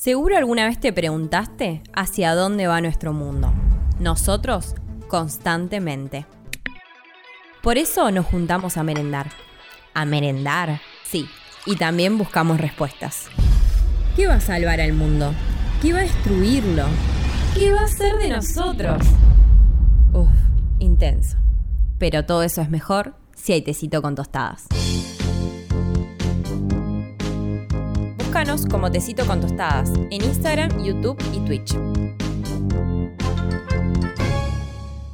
Seguro alguna vez te preguntaste hacia dónde va nuestro mundo. Nosotros, constantemente. Por eso nos juntamos a merendar. A merendar, sí. Y también buscamos respuestas. ¿Qué va a salvar al mundo? ¿Qué va a destruirlo? ¿Qué va a hacer de nosotros? Uf, intenso. Pero todo eso es mejor si hay tecito con tostadas. Búscanos como Tecito con Tostadas en Instagram, YouTube y Twitch.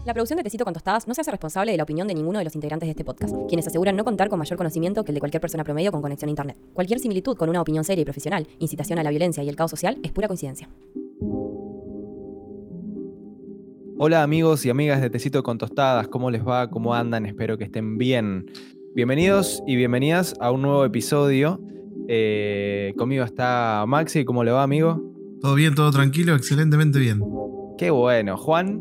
La producción de Tecito con Tostadas no se hace responsable de la opinión de ninguno de los integrantes de este podcast, quienes aseguran no contar con mayor conocimiento que el de cualquier persona promedio con conexión a Internet. Cualquier similitud con una opinión seria y profesional, incitación a la violencia y el caos social es pura coincidencia. Hola amigos y amigas de Tecito con Tostadas, ¿cómo les va? ¿Cómo andan? Espero que estén bien. Bienvenidos y bienvenidas a un nuevo episodio. Eh, conmigo está Maxi, ¿cómo le va amigo? Todo bien, todo tranquilo, excelentemente bien. Qué bueno. Juan,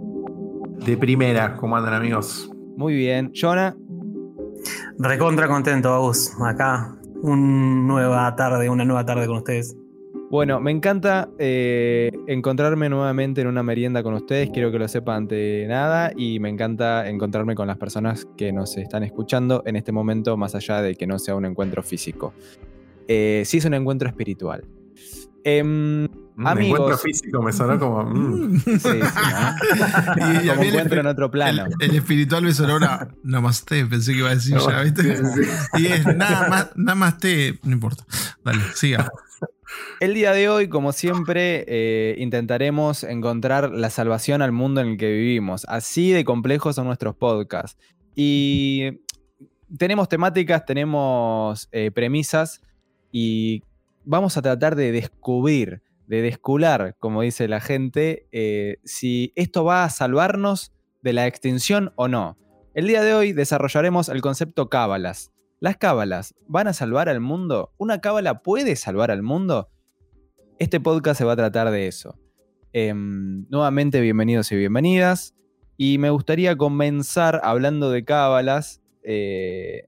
De primera, ¿cómo andan amigos? muy bien. Jonah, Recontra contento, Agus. Acá, una nueva tarde, una nueva tarde con ustedes. Bueno, me encanta eh, encontrarme nuevamente en una merienda con ustedes, quiero que lo sepan de nada, y me encanta encontrarme con las personas que nos están escuchando en este momento, más allá de que no sea un encuentro físico. Eh, sí es un encuentro espiritual. Un Amigos. encuentro físico me sonó como. mm. sí, sí, ¿no? Y a Como mí el, encuentro en otro plano. el- el espiritual me sonó una namaste, pensé que iba a decir ya, ¿viste? Y es nada más, namaste, no importa. Dale, siga. El día de hoy, como siempre, eh, intentaremos encontrar la salvación al mundo en el que vivimos. Así de complejos son nuestros podcasts. Y tenemos temáticas, tenemos eh, premisas y vamos a tratar de descubrir, de descular, como dice la gente, eh, si esto va a salvarnos de la extinción o no. El día de hoy desarrollaremos el concepto cábalas. ¿Las cábalas van a salvar al mundo? ¿Una cábala puede salvar al mundo? Este podcast se va a tratar de eso. Em, nuevamente, bienvenidos y bienvenidas. Y me gustaría comenzar hablando de cábalas, eh,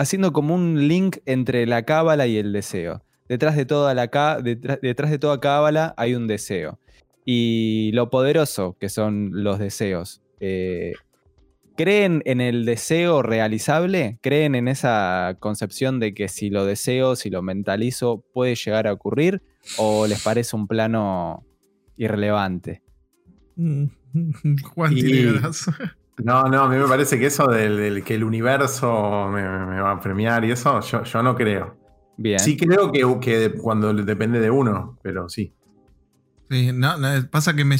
haciendo como un link entre la cábala y el deseo. Detrás de toda, la detrás, detrás de toda cábala hay un deseo. Y lo poderoso que son los deseos. Eh, ¿Creen en el deseo realizable? ¿Creen en esa concepción de que si lo deseo, si lo mentalizo, puede llegar a ocurrir? ¿O les parece un plano irrelevante? Juan Y- tiene ganas. No, no, a mí me parece que eso del, del que el universo me, me va a premiar y eso, yo, yo no creo. Bien. Sí creo que, cuando depende de uno, pero sí. Sí, no, no, pasa que me,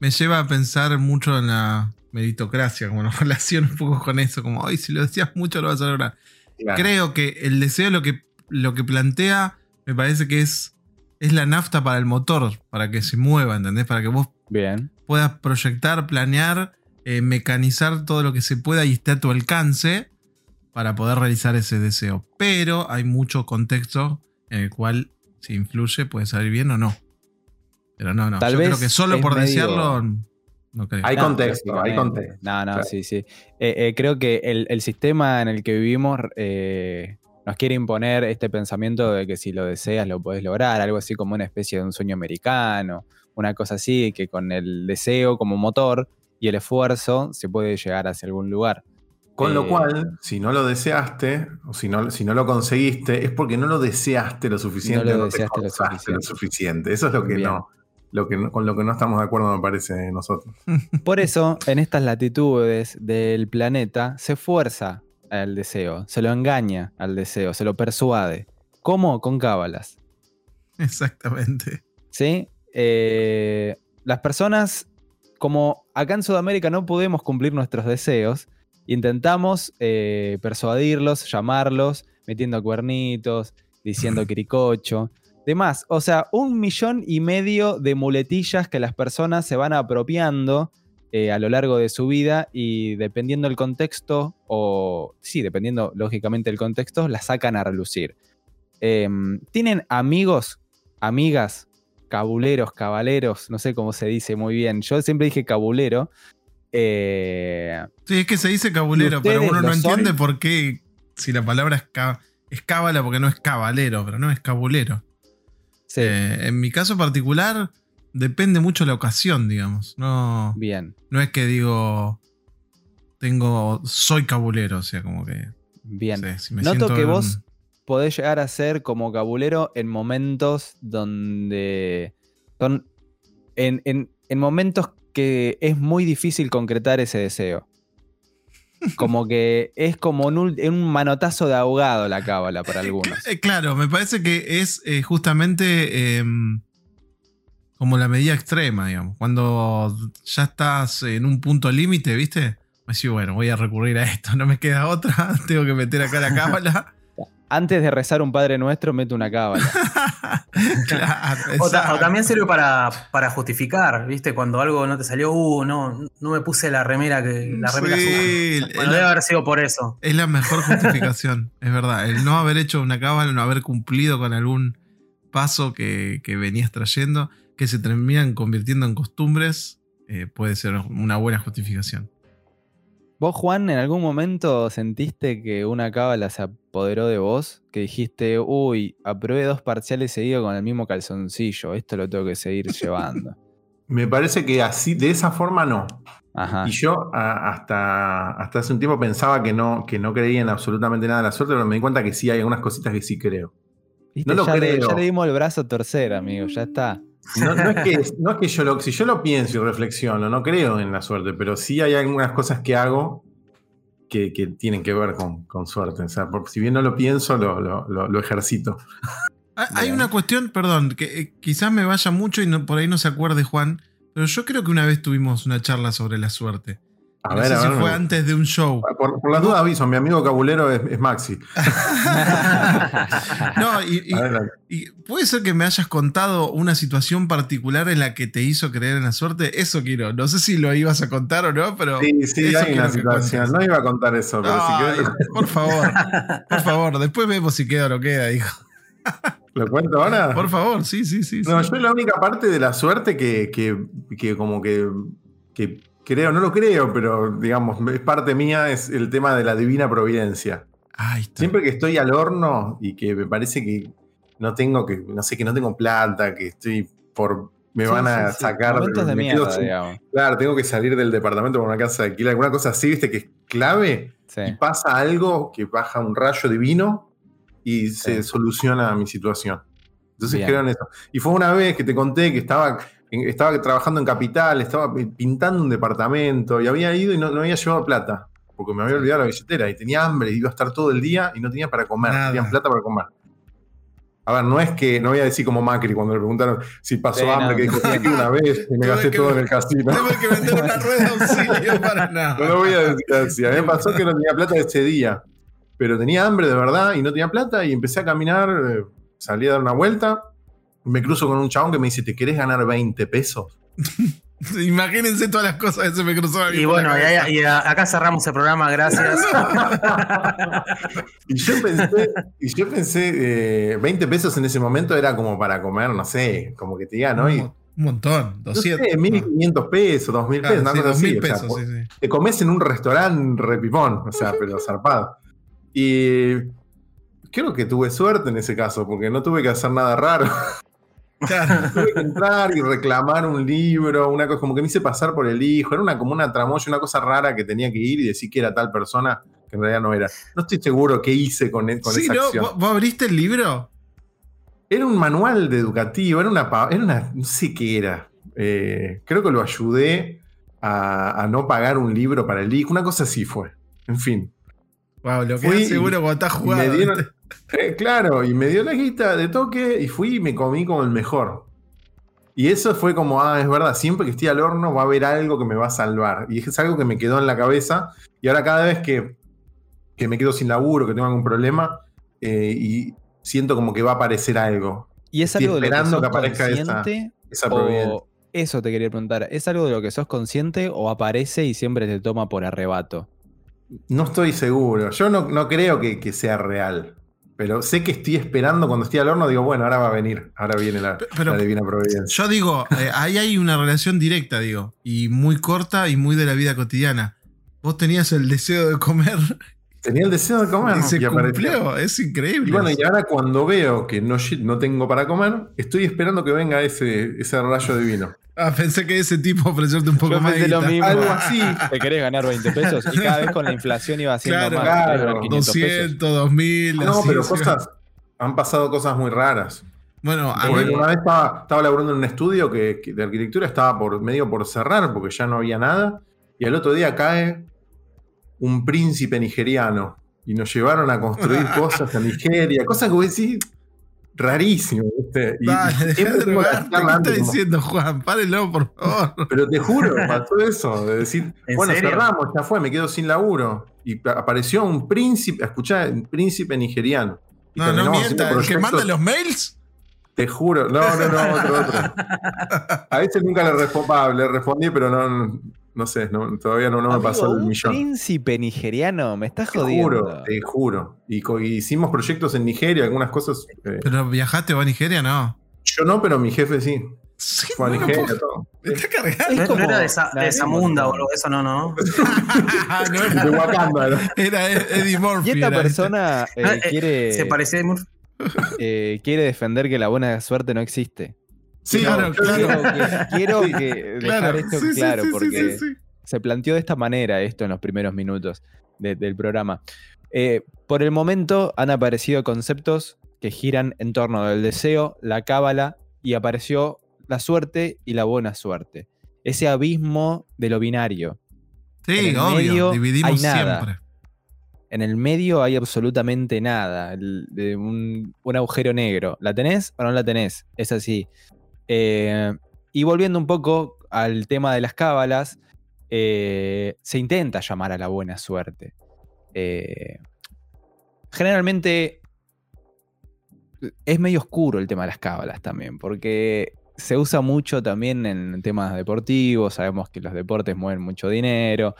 me lleva a pensar mucho en la meritocracia, como lo relaciono un poco con eso, como, ay, si lo decías mucho lo vas a lograr. Claro. Creo que el deseo lo que, lo que plantea me parece que es, es la nafta para el motor, para que se mueva, ¿entendés? Para que vos Bien. puedas proyectar, planear, eh, mecanizar todo lo que se pueda y esté a tu alcance para poder realizar ese deseo. Pero hay mucho contexto en el cual si influye puede salir bien o no. Pero no, no. Tal Yo vez creo que solo por medio- desearlo no creo. Hay No, contexto, hay contexto. No, no, Claro. sí, sí. Eh, eh, creo que el, el sistema en el que vivimos eh, nos quiere imponer este pensamiento de que si lo deseas lo puedes lograr, algo así como una especie de un sueño americano, una cosa así, que con el deseo como motor y el esfuerzo se puede llegar hacia algún lugar. Con Eh, lo cual, si no lo deseaste, o si no, si no lo conseguiste, es porque no lo deseaste lo suficiente. No lo deseaste lo suficiente. suficiente. Eso es lo que Bien. no. Lo que no- con lo que no estamos de acuerdo, me parece nosotros. Por eso, en estas latitudes del planeta, se fuerza al deseo, se lo engaña al deseo, se lo persuade. ¿Cómo? Con cábalas. Exactamente. ¿sí? Eh, las personas, como acá en Sudamérica no podemos cumplir nuestros deseos, intentamos eh, persuadirlos, llamarlos, metiendo cuernitos, diciendo quiricocho, demás. O sea, un millón y medio de muletillas que las personas se van apropiando eh, a lo largo de su vida y dependiendo el contexto, o sí, dependiendo lógicamente el contexto, las sacan a relucir. Em, ¿Tienen amigos, amigas, cabuleros, cabaleros? No sé cómo se dice muy bien. Yo siempre dije cabulero. Eh, Sí, es que se dice cabulero, ¿Y pero uno no son? entiende por qué, si la palabra es ca- es cábala porque no es cabalero, pero no es cabulero. Sí, Eh, en mi caso particular, depende mucho la ocasión, digamos. No, bien, no es que digo, tengo, soy cabulero, o sea, como que... bien. no sé, si me Noto que en- vos podés llegar a ser como cabulero en momentos donde. Son, en, en- en momentos que es muy difícil concretar ese deseo. Como que es como un, un manotazo de ahogado la cábala para algunos. Eh, claro, me parece que es eh, justamente em, como la medida extrema, digamos. Cuando ya estás en un punto límite, ¿viste? Así, bueno, voy a recurrir a esto, no me queda otra, tengo que meter acá la cábala. Antes de rezar un Padre Nuestro, mete una cábala. claro, O, ta- exacto. o también sirve para, para justificar, ¿viste? Cuando algo no te salió, uh, no, no me puse la remera que la remera Sí, azul. Bueno, la- debe haber sido por eso. Es la mejor justificación, es verdad. El no haber hecho una cábala, no haber cumplido con algún paso que, que venías trayendo, que se terminan convirtiendo en costumbres, eh, puede ser una buena justificación. ¿Vos, Juan, en algún momento sentiste que una cábala se apoderó de vos? Que dijiste, uy, aprobé dos parciales seguidos con el mismo calzoncillo, esto lo tengo que seguir llevando. Me parece que así, de esa forma no. Ajá. Y yo a- hasta, hasta hace un tiempo pensaba que no, que no creía en absolutamente nada de la suerte, pero me di cuenta que sí hay algunas cositas que sí creo. ¿Viste? no lo ya, le, creo. ya le dimos el brazo a torcer, amigo, ya está. No, no es que, no es que yo lo, si yo lo pienso y reflexiono, no creo en la suerte, pero sí hay algunas cosas que hago que, que tienen que ver con, con suerte. O sea, por- si bien no lo pienso, lo, lo- lo- lo ejercito. Hay Bien. una cuestión, perdón, que eh, quizás me vaya mucho y no- por ahí no se acuerde Juan, pero yo creo que una vez tuvimos una charla sobre la suerte. A no ver, sé a si ver. fue me- antes de un show. Por, por las dudas aviso, mi amigo cabulero es, es Maxi. No, y, y- Adelante. y puede ser que me hayas contado una situación particular en la que te hizo creer en la suerte. Eso quiero. No sé si lo ibas a contar o no, pero. Sí, sí, hay una situación. No iba a contar eso, pero si querés, por favor, por favor, después vemos si queda o no queda, dijo. ¿lo cuento ahora? Por favor, sí, sí, sí. No, sí. yo la única parte de la suerte que, que, que como que, que creo, no lo creo, pero digamos, es parte mía, es el tema de la divina providencia. Está. Siempre que estoy al horno y que me parece que no tengo que, no sé, que no tengo plata, que estoy por. Me Sí, van a sí, sí, sacar. Momentos de quedo digamos. claro, tengo que salir del departamento por una casa de alquiler, alguna cosa así, viste, que es clave. Y pasa algo que baja un rayo divino y se soluciona mi situación. Entonces Bien. creo en eso. Y fue una vez que te conté que estaba, estaba trabajando en Capital, estaba pintando un departamento y había ido y no, no había llevado plata, porque me había olvidado la billetera y tenía hambre, iba a estar todo el día y no tenía para comer, no tenía plata para comer. A ver, no es que, no voy a decir como Macri cuando le preguntaron si pasó Sí, no, hambre, que dijo, entiendo. "Sí, una vez y me gasté que- todo en el casino. Tuve que vender una rueda de auxilio para nada. No lo voy a decir así. A mí me pasó que no tenía plata ese día. Pero tenía hambre de verdad y no tenía plata y empecé a caminar, eh, salí a dar una vuelta. Me cruzo con un chabón que me dice, ¿te querés ganar 20 pesos? Imagínense todas las cosas que se me a mí Y bueno, y, a- acá cerramos el programa, gracias. Y yo pensé, y yo pensé eh, 20 pesos en ese momento era como para comer, no sé, como que te diga, ¿no? Y, Un montón, no 200. sé, 1500 pesos, 2000 pesos, Claro, una sí, cosa así. 2000 o sea, pesos, sí, sí. te comes en un restaurante repipón, o sea, pero zarpado. Y creo que tuve suerte en ese caso, porque no tuve que hacer nada raro. Claro. tuve que entrar y reclamar un libro, una cosa, como que me hice pasar por el hijo, era una, como una tramoya, una cosa rara que tenía que ir y decir que era tal persona, que en realidad no era. No estoy seguro qué hice con, e- con Sí, esa ¿no? acción. ¿Vos, abriste el libro? Era un manual de educativo, era una, era una no sé qué era. Eh, creo que lo ayudé a, a no pagar un libro para el hijo, una cosa así fue. En fin. Wow, lo que seguro cuando estás jugando. me dieron- ¿viste? Eh, claro, y me dio la guita de toque y fui y me comí como el mejor. Y eso fue como, ah, es verdad, siempre que estoy al horno va a haber algo que me va a salvar. Y es algo que me quedó en la cabeza. Y ahora cada vez que, que me quedo sin laburo, que tengo algún problema, eh, y siento como que va a aparecer algo. ¿Y es Estoy algo de lo que sos que aparezca esa- consciente? Esa o eso te quería preguntar. ¿Es algo de lo que sos consciente o aparece y siempre te toma por arrebato? No estoy seguro. Yo no, no creo que, que sea real. Pero sé que estoy esperando cuando estoy al horno, digo, bueno, ahora va a venir. Ahora viene la, Pero- la divina providencia. Yo digo, eh, ahí hay una relación directa, digo, y muy corta y muy de la vida cotidiana. Vos tenías el deseo de comer Tenía el deseo de comer y se y cumplió, es increíble. Y bueno, y ahora cuando veo que no, no tengo para comer, estoy esperando que venga ese, ese rayo divino. Ah, pensé que ese tipo ofrecerte un poco Yo más de pensé lo mismo. Algo así. Te querés ganar 20 pesos y cada vez con la inflación iba haciendo Claro, más. claro, querés ganar 500 pesos. 200, 2000. No, así, pero cosas. Han pasado cosas muy raras. Bueno, a Porque mí, una vez estaba, estaba laburando en un estudio que, que de arquitectura estaba por medio por cerrar porque ya no había nada. Y al otro día cae un príncipe nigeriano. Y nos llevaron a construir cosas en Nigeria. Cosas que vos decís rarísimo. ¿viste? Y- ¿Qué está como- diciendo Juan? Párelo, por favor. Pero te juro, pasó eso. De decir, ¿En bueno, serio? cerramos, ya fue, me quedo sin laburo. Y pa- apareció un príncipe, escuchá, un príncipe nigeriano. Y No, no terminamos haciendo mienta. ¿El que manda los mails? Te juro, no, no, no, otro, otro. A ese nunca le respondí, le respondí, pero no, no sé, no, todavía no, no me Amigo, pasó el un millón. príncipe nigeriano, me estás Te jodiendo. juro, te juro. Y, hicimos proyectos en Nigeria, algunas cosas. eh, ¿Pero viajaste a Nigeria? No. yo no, pero mi jefe sí. Sí, Fue a no Nigeria, puedo- todo. Me está cargando. Es No, no era de, esa, de Zamunda como- o algo de eso, no, no. no era, De Wakanda, ¿no? era Eddie Murphy. Y esta era persona eh, Ah, eh, quiere, Se parecía muy- eh, quiere defender que la buena suerte no existe. Sí, Claro, claro. Quiero, que, quiero Sí, que dejar esto sí, claro, porque se planteó de esta manera esto en los primeros minutos de- del programa. Eh, por el momento han aparecido conceptos que giran en torno del deseo, la cábala y apareció la suerte y la buena suerte. Ese abismo de lo binario. En Sí, el obvio. medio Dividimos hay nada. siempre. En el medio hay absolutamente nada. el- de un, un agujero negro. ¿La tenés o no la tenés? Es así. Eh, y volviendo un poco al tema de las cábalas, eh, se intenta llamar a la buena suerte. Eh, generalmente es medio oscuro el tema de las cábalas también, porque se usa mucho también en temas deportivos, sabemos que los deportes mueven mucho dinero,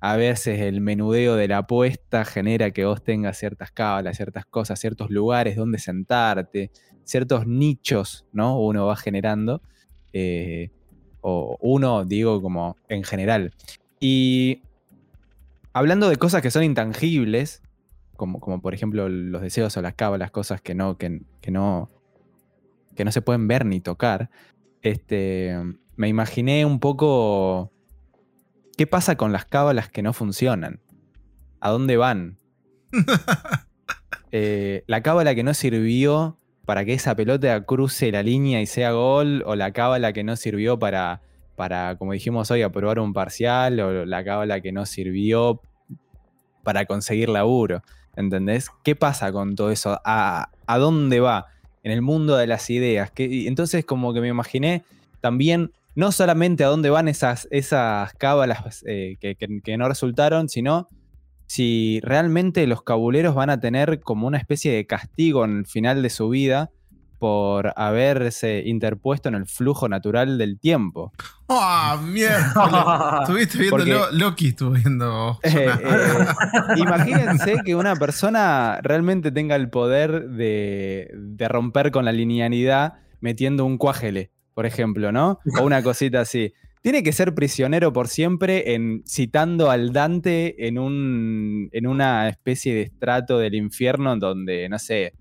a veces el menudeo de la apuesta genera que vos tengas ciertas cábalas, ciertas cosas, ciertos lugares donde sentarte, ciertos nichos, ¿no? Uno va generando, eh, o uno, digo, como en general. Y hablando de cosas que son intangibles, como, como por ejemplo los deseos o las cábalas, cosas que no, que, que no, que no se pueden ver ni tocar, este, me imaginé un poco qué pasa con las cábalas que no funcionan. ¿A dónde van? Eh, la cábala que no sirvió para que esa pelota cruce la línea y sea gol, o la cábala que no sirvió para, para, como dijimos hoy, aprobar un parcial, o la cábala que no sirvió para conseguir laburo. ¿Entendés? ¿Qué pasa con todo eso? ¿A, dónde va? En el mundo de las ideas. ¿Qué- entonces, como que me imaginé también, no solamente a dónde van esas, esas cábalas eh, que- que no resultaron, sino si realmente los cabuleros van a tener como una especie de castigo en el final de su vida por haberse interpuesto en el flujo natural del tiempo. ¡Ah, mierda! Estuviste viendo Porque- Lo- Loki, estuvo viendo. Eh, eh, imagínense que una persona realmente tenga el poder de, de romper con la linealidad metiendo un cuájele, por ejemplo, ¿no? O una cosita así. Tiene que ser prisionero por siempre en citando al Dante en, un, en una especie de estrato del infierno donde, no sé,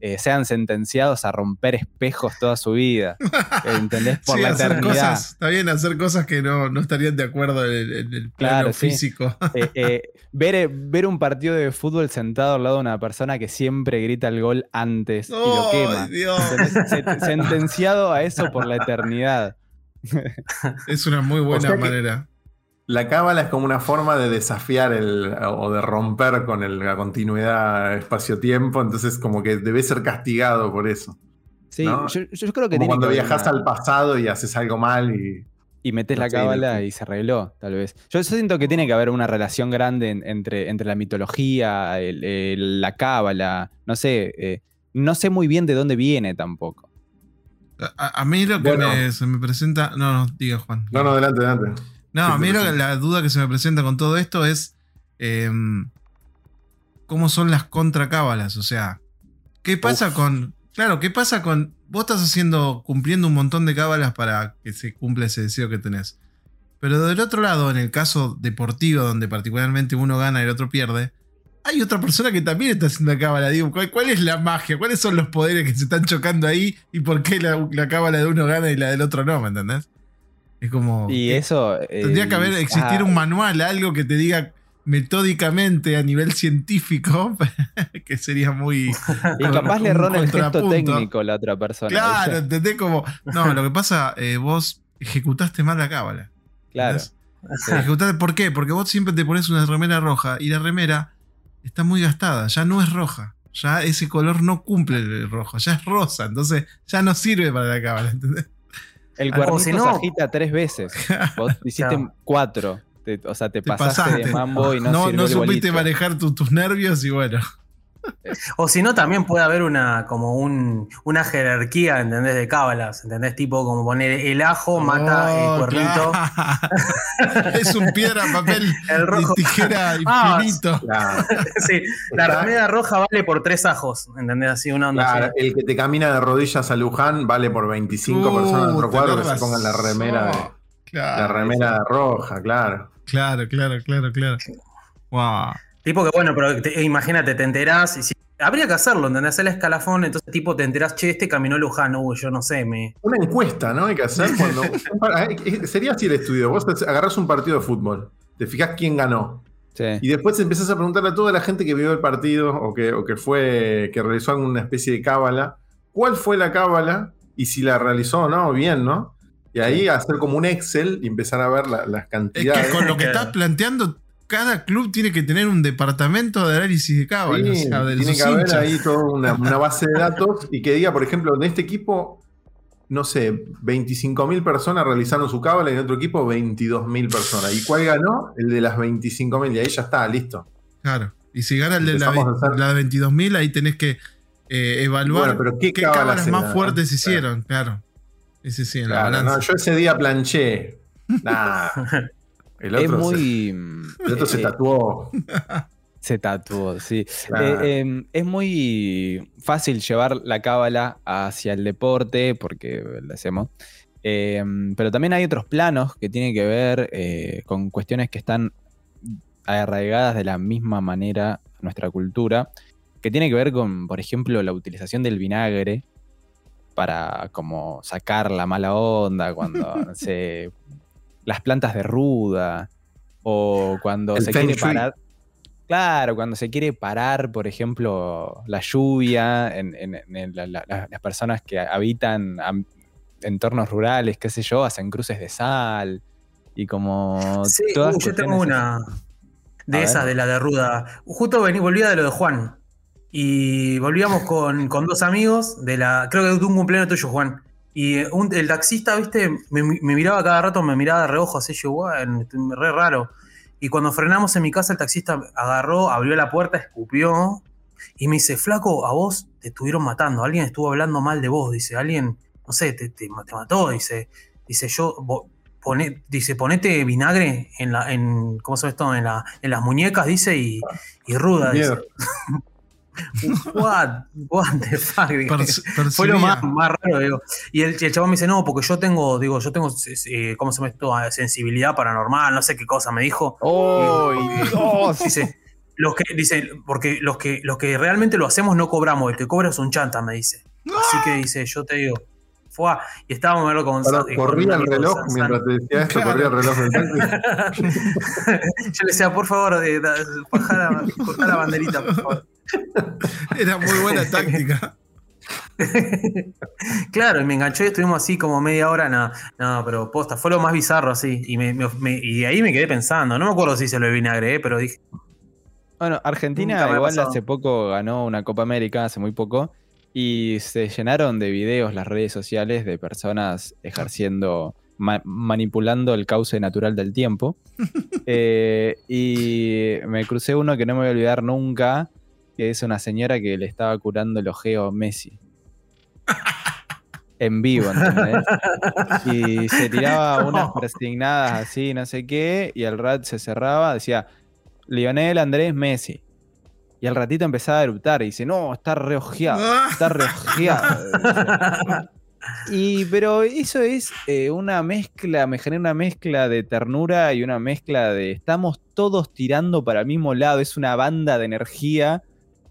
eh, sean sentenciados a romper espejos toda su vida. ¿Entendés? Por Sí, la hacer eternidad. cosas, está bien hacer cosas que no, no estarían de acuerdo en, el- en el plano Claro, sí. físico. Eh, eh, ver, ver un partido de fútbol sentado al lado de una persona que siempre grita el gol antes y lo ¡Ay, quema. Dios! Sentenciado a eso por la eternidad. Es una muy buena O sea que- manera. La cábala es como una forma de desafiar el, o de romper con el- la continuidad espacio-tiempo, entonces como que debe ser castigado por eso. Sí, ¿No? yo, yo creo que Como tiene cuando que viajas una- al pasado y haces algo mal y... y metes la no cábala y se arregló, tal vez. Yo siento que tiene que haber una relación grande en- entre, entre la mitología, el- el- la cábala, no sé, eh, no sé muy bien de dónde viene tampoco. A, a mí lo que Bueno. me- se me presenta. No, no, diga Juan. No, no, adelante, adelante. No, ¿Qué a mí lo la duda que se me presenta con todo esto es em, cómo son las contracábalas. O sea, ¿qué pasa Uf. con. Claro, ¿qué pasa con. Vos estás haciendo, cumpliendo un montón de cábalas para que se cumpla ese deseo que tenés. Pero del otro lado, en el caso deportivo, donde particularmente uno gana y el otro pierde, hay otra persona que también está haciendo la cábala. Digo, ¿cuál, cuál es la magia? ¿Cuáles son los poderes que se están chocando ahí? ¿Y por qué la, la cábala de uno gana y la del otro no? ¿Me entendés? Es como. Y eso. Tendría que haber eh, existir ah, un manual, algo que te diga metódicamente a nivel científico, que sería muy. Y capaz le erró el gesto técnico la otra persona. Claro. ¿entendés? Como. No, lo que pasa, eh, vos ejecutaste mal la cábala. Claro. ¿Por qué? Porque vos siempre te pones una remera roja y la remera está muy gastada, ya no es roja. Ya ese color no cumple el rojo, ya es rosa, entonces ya no sirve para la cábala, ¿entendés? El O cuernito si no- se agita tres veces. Vos hiciste cuatro. Te- o sea, te, Te pasaste, pasaste. de mambo y no, No, no supiste manejar tu- tus nervios y bueno. O si no, también puede haber una como un, una jerarquía, ¿entendés? De cábalas, ¿entendés? Tipo como poner el ajo mata Oh, el cuernito. claro. es un piedra, papel El rojo. y tijera Ah, infinito. Claro, sí, la remera roja vale por tres ajos, ¿entendés? Así una onda claro, así. el que te camina de rodillas a Luján vale por 25 Uh, personas en otro cuadro que se pongan la remera de. Claro, la remera roja, claro. claro, claro, claro, claro. Wow. Tipo que bueno, pero te- imagínate, te enterás y si- habría que hacerlo, ¿entendés? Hacer el escalafón, entonces tipo te enterás, che, este caminó Luján, uy, yo no sé, me. Una encuesta, ¿no? Hay que hacer cuando. eh, Sería así el estudio. Vos agarrás un partido de fútbol, te fijas quién ganó. Sí. Y después empezás a preguntarle a toda la gente que vio el partido o que, o que fue, que realizó alguna especie de cábala, cuál fue la cábala y si la realizó o no, bien, ¿no? Y ahí hacer como un Excel y empezar a ver la- las Es cantidades. que con lo que Claro. estás planteando, cada club tiene que tener un departamento de análisis de cábala. Sí, o sea, de tiene que haber hinchas. ahí toda una, una base de datos y que diga, por ejemplo, en este equipo, no sé, 25.000 personas realizaron su cábala y en otro equipo 22.000 personas. ¿Y cuál ganó? El de las 25.000 y ahí ya está, listo. Claro. Y si gana el de la, Empezamos a hacer- la de 22.000, ahí tenés que eh, evaluar Bueno, pero ¿qué qué cábalas cábalas más fuertes Claro. hicieron. Claro. Ese sí, en la Claro, no, yo ese día planché. Nah. El Es otro, muy. se, el otro se eh, tatuó. Se tatuó, sí. Claro. Eh, eh, es muy fácil llevar la cábala hacia el deporte, porque lo hacemos. Eh, pero también hay otros planos que tienen que ver eh, con cuestiones que están arraigadas de la misma manera a nuestra cultura, que tiene que ver con, por ejemplo, la utilización del vinagre para como sacar la mala onda, cuando, no sé, las plantas de ruda, o cuando El se quiere shui. parar. Claro, cuando se quiere parar, por ejemplo, la lluvia en, en- en la- la- la- las personas que habitan entornos rurales, qué sé yo, hacen cruces de sal y como Sí, todas uy, yo tengo una de A esas, ver. de la de Ruda. Justo vení, volvía de lo de Juan. Y volvíamos con, con dos amigos de la. Creo que de un cumpleaños tuyo, Juan. Y eh, un- el taxista, viste, me, me miraba cada rato, me miraba de reojo, así yo, bueno, re raro. Y cuando frenamos en mi casa, el taxista agarró, abrió la puerta, escupió y me dice: Flaco, a vos te estuvieron matando. Alguien estuvo hablando mal de vos. Dice: Alguien, no sé, te, te- te mató. Dice: Dice, yo. Pone, dice, ponete vinagre en la, en, ¿cómo se esto? En, la, en las muñecas, dice, y, y ruda, dice. What, what the fuck, Fue lo más, raro, digo. Y el, el chabón me dice, no, porque yo tengo, digo, yo tengo, eh, ¿cómo se llama esto? Ah, Sensibilidad paranormal, no sé qué cosa me dijo. ¡Oh, Dios! Dice, los que, dice, porque los que, los que realmente lo hacemos no cobramos, el que cobra es un chanta, me dice. Así que dice, yo te digo, fue, y estábamos verlo con, eh, con corría el de reloj San- San- mientras te decía esto, Claro. corría el reloj del. Yo le decía, por favor, eh, da- bajá la, cortá la banderita, por favor. Era muy buena táctica. claro, y me enganchó y estuvimos así como media hora, no, no, pero posta, fue lo más bizarro así. Y, me, me- me- y ahí me quedé pensando, no me acuerdo si se lo de vinagre, eh, pero dije, Bueno, Argentina igual hace poco ganó una Copa América, hace muy poco, y se llenaron de videos las redes sociales de personas ejerciendo, ma- manipulando el cauce natural del tiempo. Eh, y me crucé uno que no me voy a olvidar nunca, que es una señora que le estaba curando el ojeo a Messi. En vivo, ¿entendés? Y se tiraba unas persignadas así, no sé qué, y el rat se cerraba, decía, Lionel Andrés Messi. Y al ratito empezaba a eruptar y dice, no, está reojeado, está reojeado. Y, pero eso es eh, una mezcla, me genera una mezcla de ternura y una mezcla de estamos todos tirando para el mismo lado, es una banda de energía,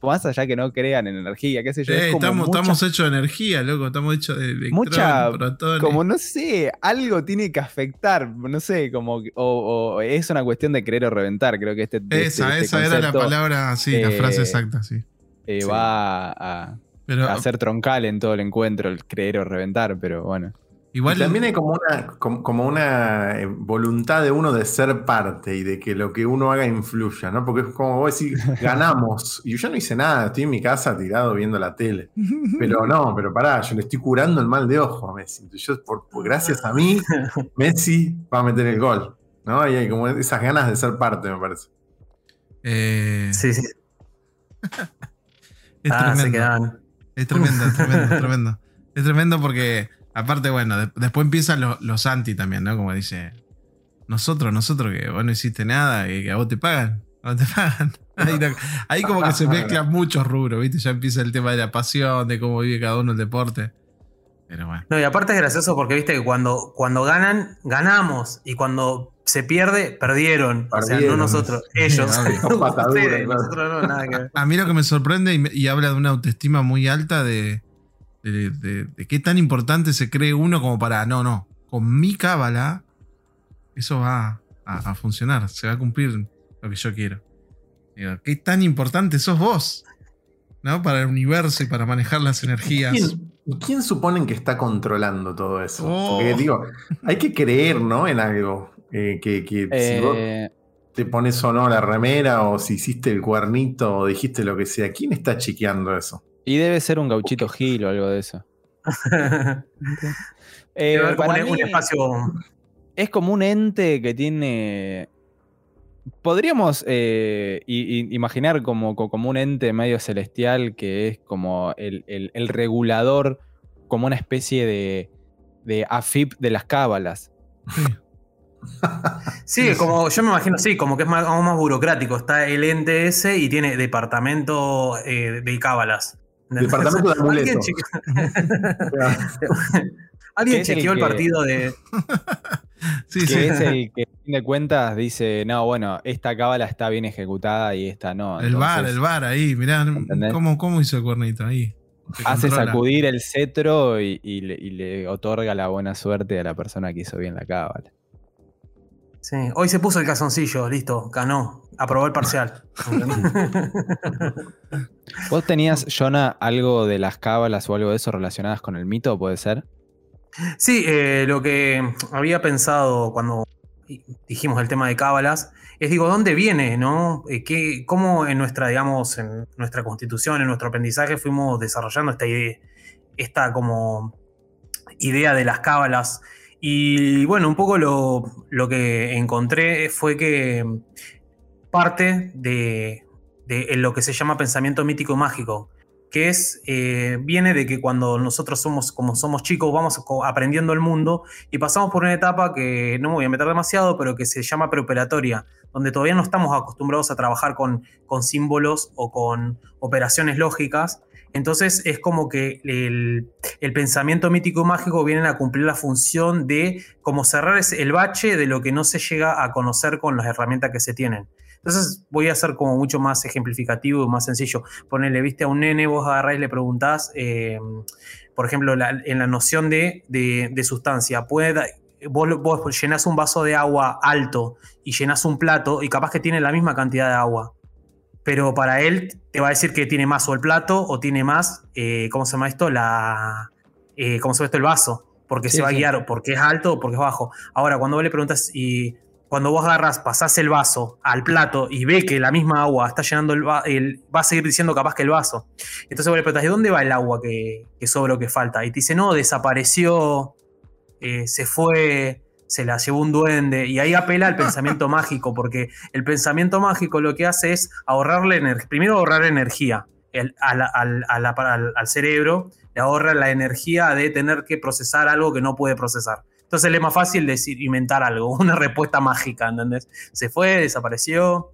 más allá que no crean en energía, qué sé yo. es Eh, como estamos, mucha- estamos hechos de energía, loco. Estamos hechos de electrones, Mucha- protones. como no sé, algo tiene que afectar, no sé, como, o, o es una cuestión de querer o reventar, creo que este, este- esa, este esa era la concepto, palabra, sí, la eh, frase exacta, sí. eh, Sí. va a, Pero a ser troncal en todo el encuentro, el creer o reventar, pero bueno. Igual Y también hay como una, como, como una eh, voluntad de uno de ser parte y de que lo que uno haga influya, ¿no? Porque es como vos decís, ganamos. Y yo no hice nada, estoy en mi casa tirado viendo la tele. Pero no, pero pará, yo le estoy curando el mal de ojo a Messi. Entonces yo, por, por- gracias a mí, Messi va a meter el gol. ¿No? Y hay como esas ganas de ser parte, me parece. eh, Sí, sí. es Ah, se tremendo. quedaban. Es tremendo, es tremendo, es tremendo. Es tremendo porque, aparte, bueno, de- después empiezan lo- los anti también, ¿no? Como dice, nosotros, nosotros que vos no hiciste nada y que a vos te pagan, a vos te pagan. Ahí, no- ahí como que se mezclan muchos rubros, ¿viste? Ya empieza el tema de la pasión, de cómo vive cada uno el deporte. Pero bueno. No, y aparte es gracioso porque viste que cuando, cuando ganan, ganamos. Y cuando se pierde, perdieron. O sea, no nosotros, ellos. obvio. Patadura, Ustedes, claro. nosotros no, nada que ver. A mí lo que me sorprende y habla de una autoestima muy alta de, de, de- de qué tan importante se cree uno como para, no, no, con mi cábala, eso va a, a funcionar, se va a cumplir lo que yo quiero. Digo, qué tan importante sos vos, ¿no? Para el universo y para manejar las energías. ¿Quién, y quién suponen que está controlando todo eso? Oh. Porque digo, hay que creer, ¿no? En algo. eh, que que si vos Eh, te pones o no la remera, o si hiciste el cuernito, o dijiste lo que sea. ¿Quién está chequeando eso? Y debe ser un gauchito gil o algo de eso. Eh, Debe como un, espacio. es como un ente que tiene. Podríamos eh, imaginar como, co- como un ente medio celestial que es como el, el- el regulador, como una especie de, de AFIP de las cábalas. Sí. Como yo me imagino, sí, como que es más, algo más burocrático. Está el ente ese y tiene departamento eh, de cábalas. Departamento de ¿Alguien, amuletos. cheque- ¿Alguien chequeó el, que- partido de. Sí, Que sí. es el que, a fin de cuentas, dice: No, bueno, esta cábala está bien ejecutada y esta no. el bar, el bar ahí, mirá. ¿cómo, cómo hizo el cuernito ahí. Hace controla. sacudir el cetro y, y le, y le otorga la buena suerte a la persona que hizo bien la cábala. Sí, hoy se puso el calzoncillo, listo, ganó, aprobó el parcial. ¿Vos tenías, Jonah, algo de las cábalas o algo de eso relacionadas con el mito, puede ser? Sí, eh, lo que había pensado cuando dijimos el tema de cábalas es, digo, ¿dónde viene, no? Eh, ¿qué- ¿Cómo en nuestra, digamos, en nuestra constitución, en nuestro aprendizaje fuimos desarrollando esta idea, esta como idea de las cábalas? Y bueno, un poco lo, que encontré fue que parte de, lo que se llama pensamiento mítico mágico, que es, eh, viene de que cuando nosotros somos, como somos chicos, vamos aprendiendo el mundo y pasamos por una etapa que no me voy a meter demasiado, pero que se llama preoperatoria, donde todavía no estamos acostumbrados a trabajar con símbolos o con operaciones lógicas. Entonces es como que el, pensamiento mítico y mágico vienen a cumplir la función de como cerrar el bache de lo que no se llega a conocer con las herramientas que se tienen. Entonces voy a ser como mucho más ejemplificativo y más sencillo. Ponele, viste a un nene, vos agarrás y le preguntás, eh, por ejemplo, en la noción de, de- sustancia. Puede, vos, vos llenás un vaso de agua alto y llenás un plato y capaz que tiene la misma cantidad de agua. Pero para él te va a decir que tiene más o el plato o tiene más, eh, ¿cómo se llama esto? La, eh, ¿Cómo se llama esto? El vaso. Porque Sí, se va a guiar porque es alto o porque es bajo. Ahora, cuando vos le preguntas y cuando vos agarras, pasás el vaso al plato y ve que la misma agua está llenando el, va- el- va a seguir diciendo capaz que el vaso. Entonces vos le preguntas, ¿de dónde va el agua que, que sobra o que falta? Y te dice, no, desapareció, eh, se fue, se la llevó un duende. Y ahí apela al pensamiento mágico, porque el pensamiento mágico lo que hace es ahorrarle energía, primero ahorrar energía el- al, al- a la- al- al cerebro, le ahorra la energía de tener que procesar algo que no puede procesar. Entonces le es más fácil decir, inventar algo, una respuesta mágica, ¿entendés? Se fue, desapareció.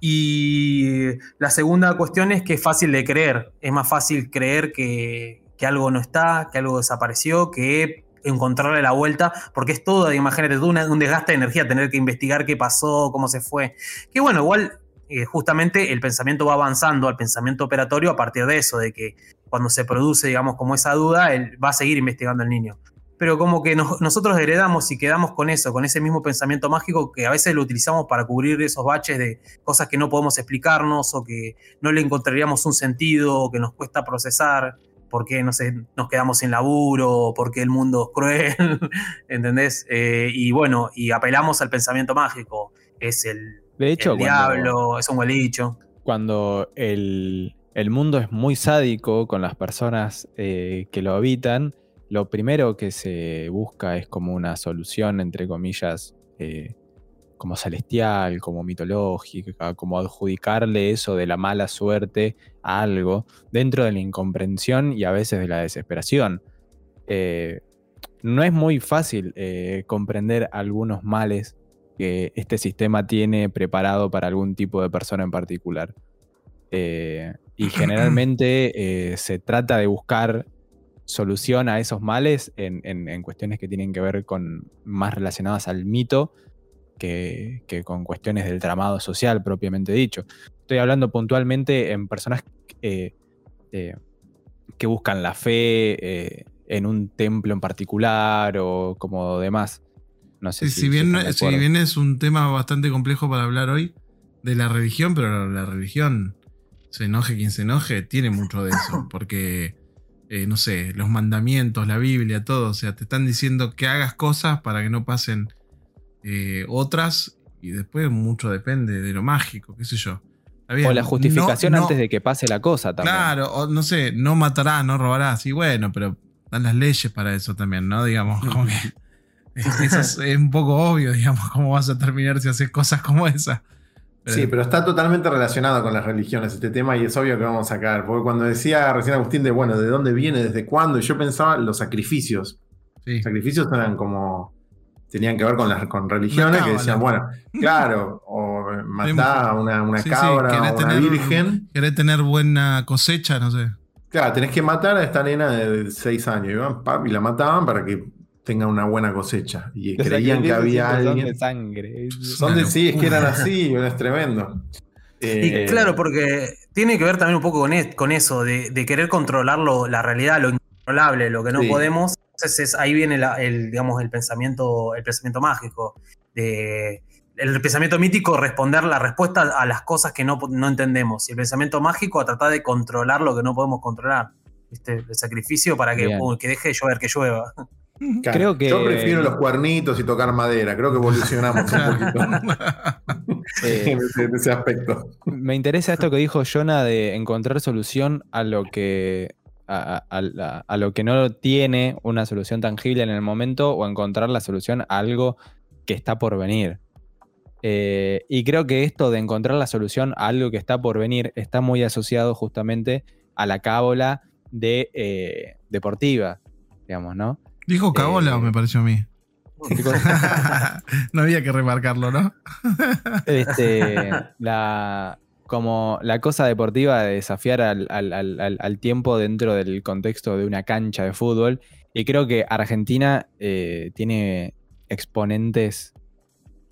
Y la segunda cuestión es que es fácil de creer. Es más fácil creer que, que algo no está, que algo desapareció, que encontrarle la vuelta, porque es todo, imagínate, un desgaste de energía, tener que investigar qué pasó, cómo se fue. Que bueno, igual eh, justamente el pensamiento va avanzando al pensamiento operatorio a partir de eso, de que cuando se produce, digamos, como esa duda, él va a seguir investigando al niño. Pero como que nosotros heredamos y quedamos con eso, con ese mismo pensamiento mágico que a veces lo utilizamos para cubrir esos baches de cosas que no podemos explicarnos o que no le encontraríamos un sentido o que nos cuesta procesar porque no sé, nos quedamos sin laburo, porque el mundo es cruel, ¿entendés? Eh, y bueno, y apelamos al pensamiento mágico. Es el, de hecho, diablo, es un huelicho. Cuando el, mundo es muy sádico con las personas eh, que lo habitan, lo primero que se busca es como una solución, entre comillas, eh, como celestial, como mitológica, como adjudicarle eso de la mala suerte a algo dentro de la incomprensión y a veces de la desesperación. Eh, no es muy fácil eh, comprender algunos males que este sistema tiene preparado para algún tipo de persona en particular. Eh, y generalmente se trata de buscar solución a esos males en, cuestiones que tienen que ver con más relacionadas al mito que, con cuestiones del tramado social propiamente dicho. Estoy hablando puntualmente en personas eh, eh, que buscan la fe eh, en un templo en particular o como demás. No sé si, bien, si bien es un tema bastante complejo para hablar hoy de la religión, pero la religión, se enoje quien se enoje, tiene mucho de eso, porque, no sé, los mandamientos, la Biblia, todo, o sea, te están diciendo que hagas cosas para que no pasen eh, otras, y después mucho depende de lo mágico, qué sé yo. o la justificación antes de que pase la cosa también. Claro, o no sé, no matarás, no robarás, y bueno, pero dan las leyes para eso también, ¿no? Digamos, como que eso es, un poco obvio, digamos, cómo vas a terminar si haces cosas como esa. sí, pero está totalmente relacionado con las religiones este tema y es obvio que vamos a sacar. Porque cuando decía recién Agustín de, bueno, ¿de dónde viene? ¿Desde cuándo? Y yo pensaba los sacrificios. Los sacrificios eran como tenían que ver con las con religiones que decían, bueno, claro, o matar a una, una cabra o una virgen. Querés tener buena cosecha, no sé. Claro, tenés que matar a esta nena de 6 años. Y, la mataban para que tenga una buena cosecha. Y creían que había alguien. Son de sangre. Son de sí, es que eran así, es tremendo. y eh, claro, porque tiene que ver también un poco con, con eso, de, de, querer controlar la realidad, lo incontrolable, lo que no podemos, entonces ahí viene el, digamos, el pensamiento, el pensamiento mágico. De, el pensamiento mítico, responder la respuesta a las cosas que no, entendemos. Y el pensamiento mágico, a tratar de controlar lo que no podemos controlar. El sacrificio para que, que deje de llover, que llueva. Creo que... Yo prefiero los cuernitos y tocar madera. Creo que evolucionamos un poquito en, ese, aspecto. Me interesa esto que dijo Jonah de encontrar solución a lo que a, lo que no tiene una solución tangible en el momento o encontrar la solución a algo que está por venir. Eh, y creo que esto de encontrar la solución a algo que está por venir está muy asociado justamente a la cábola de eh, deportiva, digamos, ¿no? Dijo cábola, eh, me pareció a mí. no había que remarcarlo, ¿no? este, la, como la cosa deportiva de desafiar al, tiempo dentro del contexto de una cancha de fútbol. Y creo que Argentina eh, tiene exponentes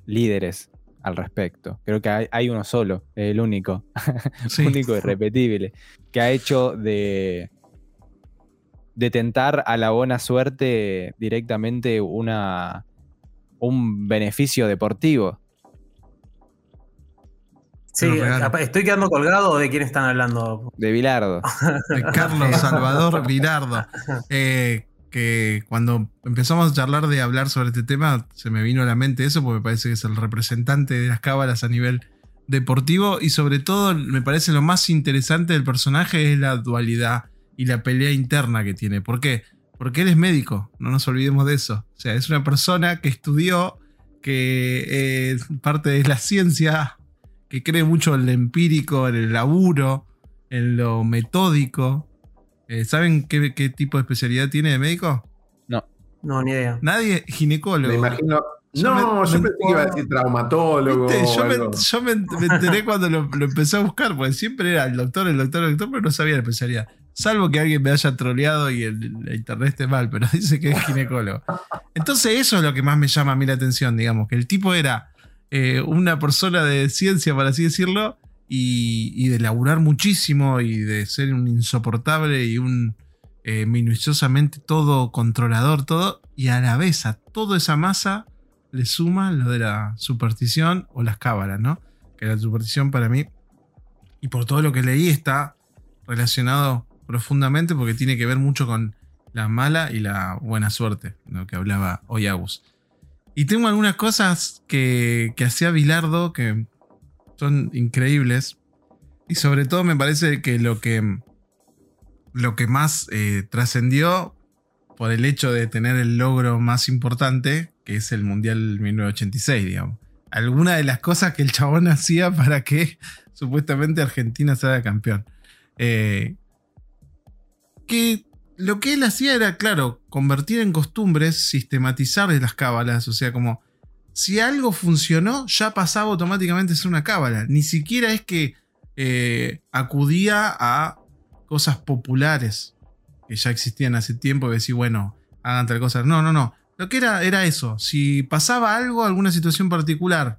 líderes al respecto. Creo que hay, uno solo, el único, único y repetible, que ha hecho de, de tentar a la buena suerte directamente una, un beneficio deportivo. Sí, estoy quedando colgado de quién están hablando. De Vilardo. De Carlos Salvador Vilardo. Eh, que cuando empezamos a charlar de hablar sobre este tema, se me vino a la mente eso, porque me parece que es el representante de las cábalas a nivel deportivo. Y sobre todo, me parece lo más interesante del personaje es la dualidad y la pelea interna que tiene. ¿Por qué? Porque él es médico, no nos olvidemos de eso. O sea, es una persona que estudió, que es parte de la ciencia que cree mucho en lo empírico, en el laburo, en lo metódico. Eh, ¿Saben qué, tipo de especialidad tiene de médico? No. No, ni idea. Nadie, ginecólogo. Me imagino. no, yo pensé que iba a decir traumatólogo. Yo, me, enteré cuando lo, empecé a buscar, porque siempre era el doctor, el doctor, el doctor, pero no sabía la especialidad. Salvo que alguien me haya troleado y el, el internet esté mal, pero dice que es ginecólogo. Entonces eso es lo que más me llama a mí la atención, digamos, que el tipo era eh, una persona de ciencia, por así decirlo, y, de laburar muchísimo y de ser un insoportable y un eh, minuciosamente todo controlador, todo, y a la vez a toda esa masa le suma lo de la superstición o las cábalas, ¿no? Que la superstición para mí, y por todo lo que leí, está relacionado profundamente porque tiene que ver mucho con la mala y la buena suerte, lo que hablaba hoy Agus. Y tengo algunas cosas que, que hacía Bilardo que son increíbles. Y sobre todo me parece que lo que, lo que más eh, trascendió por el hecho de tener el logro más importante, que es el Mundial 1986, digamos. Alguna de las cosas que el chabón hacía para que supuestamente Argentina sea campeón. Eh, que lo que él hacía era, claro, convertir en costumbres, sistematizar las cábalas, o sea, como si algo funcionó, ya pasaba automáticamente a ser una cábala. Ni siquiera es que eh, acudía a cosas populares que ya existían hace tiempo y decir, bueno, hagan tal cosa. No, no, no. Lo que era era eso. Si pasaba algo, alguna situación particular,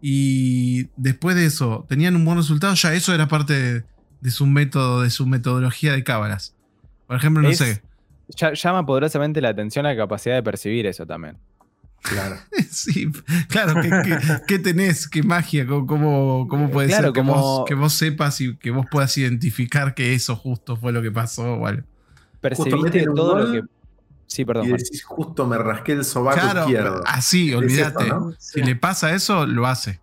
y después de eso tenían un buen resultado, ya eso era parte de, de su método, de su metodología de cábalas. Por ejemplo, no Es- sé. Ya- llama poderosamente la atención la capacidad de percibir eso también. Claro. Sí, claro, ¿qué, qué, qué tenés? ¿Qué magia? ¿Cómo, cómo, cómo puede Claro, ser que, como- vos, que vos sepas y que vos puedas identificar que eso justo fue lo que pasó? o algo? Percibiste todo lo que. Sí, perdón. Y decís, justo me rasqué el sobaco Claro, izquierdo. así, olvídate. Si le pasa eso, lo hace.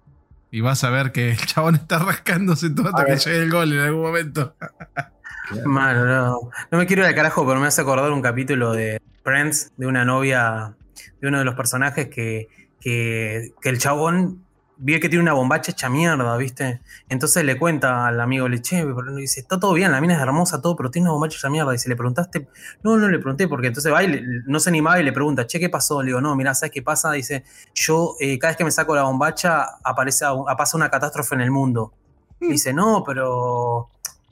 Y vas a ver que el chabón está rascándose todo hasta que llegue el gol en algún momento. Mano, no. No me quiero ir al carajo, pero me hace acordar un capítulo de Friends, de una novia, de uno de los personajes que, que, que el chabón vio que tiene una bombacha hecha mierda, ¿viste? Entonces le cuenta al amigo, le che, pero no", dice, está todo bien, la mina es hermosa, todo, pero tiene una bombacha hecha mierda. Y si le preguntaste, no, no le pregunté, porque entonces va y le- no se animaba y le pregunta, che, ¿qué pasó? Le digo, no, mira, ¿sabes qué pasa? Dice, yo eh, cada vez que me saco la bombacha aparece, pasa una catástrofe en el mundo. Dice, no, pero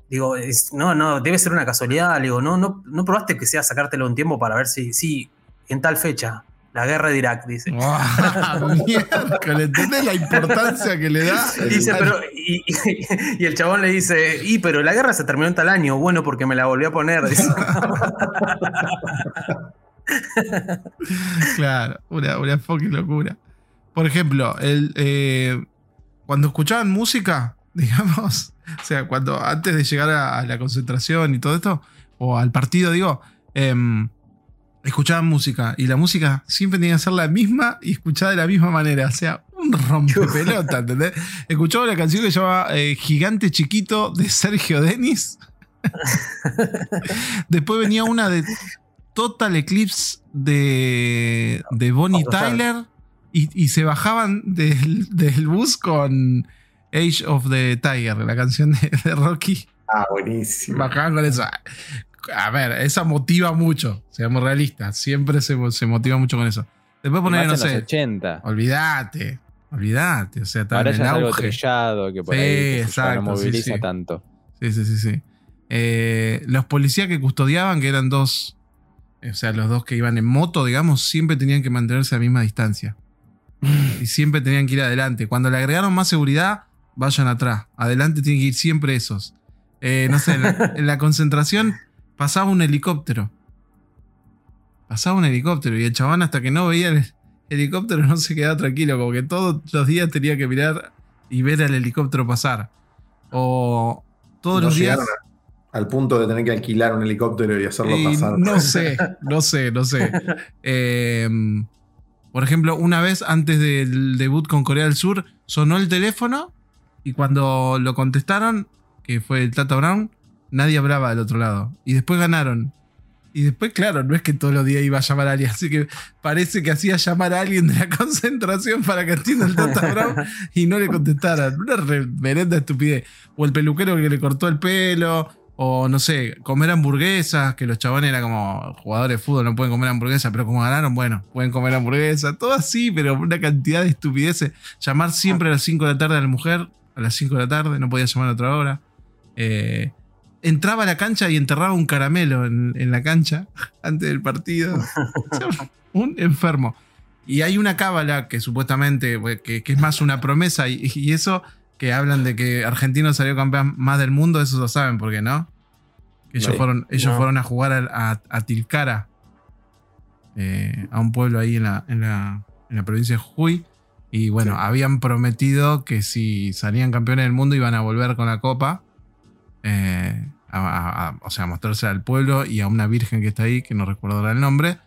Digo, es- no, no, debe ser una casualidad. Le digo, no, no, no probaste que sea sacártelo un tiempo para ver si, sí, en tal fecha, la guerra de Irak, dice. ¡Guau! Miércoles, ¿entendés la importancia que le da? Y dice, pero, y, y- y el chabón le dice, y pero la guerra se terminó en tal año, bueno, porque me la volví a poner. dice. Claro, una, una fucking locura. Por ejemplo, el, eh, cuando escuchaban música, digamos, o sea, cuando antes de llegar a, la concentración y todo esto, o al partido, digo, em, escuchaban música y la música siempre tenía que ser la misma y escuchada de la misma manera, o sea, un rompepelota, ¿entendés? Escuchaba la canción que se llama eh, Gigante Chiquito de Sergio Denis. Después venía una de Total Eclipse de, de Bonnie. Tyler y, y se bajaban del, del bus con Age of the Tiger, la canción de, de Rocky. Ah, buenísimo. Bajaban con eso. A ver, esa motiva mucho, seamos realistas. Siempre se, se motiva mucho con eso. Después poner, no en los sé, 80. olvídate, olvídate. O sea, está Ahora en ya el es algo trillado que por Sí, ahí yo, exacto, no sí, moviliza sí. tanto. Sí, sí, sí, sí. Eh, los policías que custodiaban, que eran dos, o sea, los dos que iban en moto, digamos, siempre tenían que mantenerse a la misma distancia. y siempre tenían que ir adelante. Cuando le agregaron más seguridad, vayan atrás. Adelante tienen que ir siempre esos. Eh, no sé, en la, en la concentración pasaba un helicóptero. Pasaba un helicóptero y el chabón hasta que no veía el helicóptero no se quedaba tranquilo, como que todos los días tenía que mirar y ver al helicóptero pasar. O todos No los días... al punto de tener que alquilar un helicóptero y hacerlo Y pasar. no sé, no sé, no sé. Eh, por ejemplo, una vez antes del debut con Corea del Sur, sonó el teléfono y cuando lo contestaron, que fue el Tata Brown, nadie hablaba del otro lado. Y después ganaron. Y después, claro, no es que todos los días iba a llamar a alguien, así que parece que hacía llamar a alguien de la concentración para que atienda el Tata Brown y no le contestaran. Una reverenda estupidez. O el peluquero que le cortó el pelo, o no sé, comer hamburguesas, que los chabones eran como jugadores de fútbol, no pueden comer hamburguesas, pero como ganaron, bueno, pueden comer hamburguesas, todo así, pero una cantidad de estupideces. Llamar siempre a las 5 de la tarde a la mujer, a las 5 de la tarde, no podía llamar a otra hora. Eh, entraba a la cancha y enterraba un caramelo en, en la cancha antes del partido. un enfermo. Y hay una cábala que supuestamente, pues, que, que es más una promesa, y, y eso que hablan de que Argentino salió campeón más del mundo, eso lo saben, ¿por qué no? Ellos, No. fueron, ellos No. fueron a jugar a, a- a Tilcara, eh, a un pueblo ahí en la, en la, en la provincia de Jujuy. Y bueno, Sí. habían prometido que si salían campeones del mundo iban a volver con la copa. eh, a- a- a- o sea, a mostrarse al pueblo y a una virgen que está ahí, que no recuerdo ahora el nombre,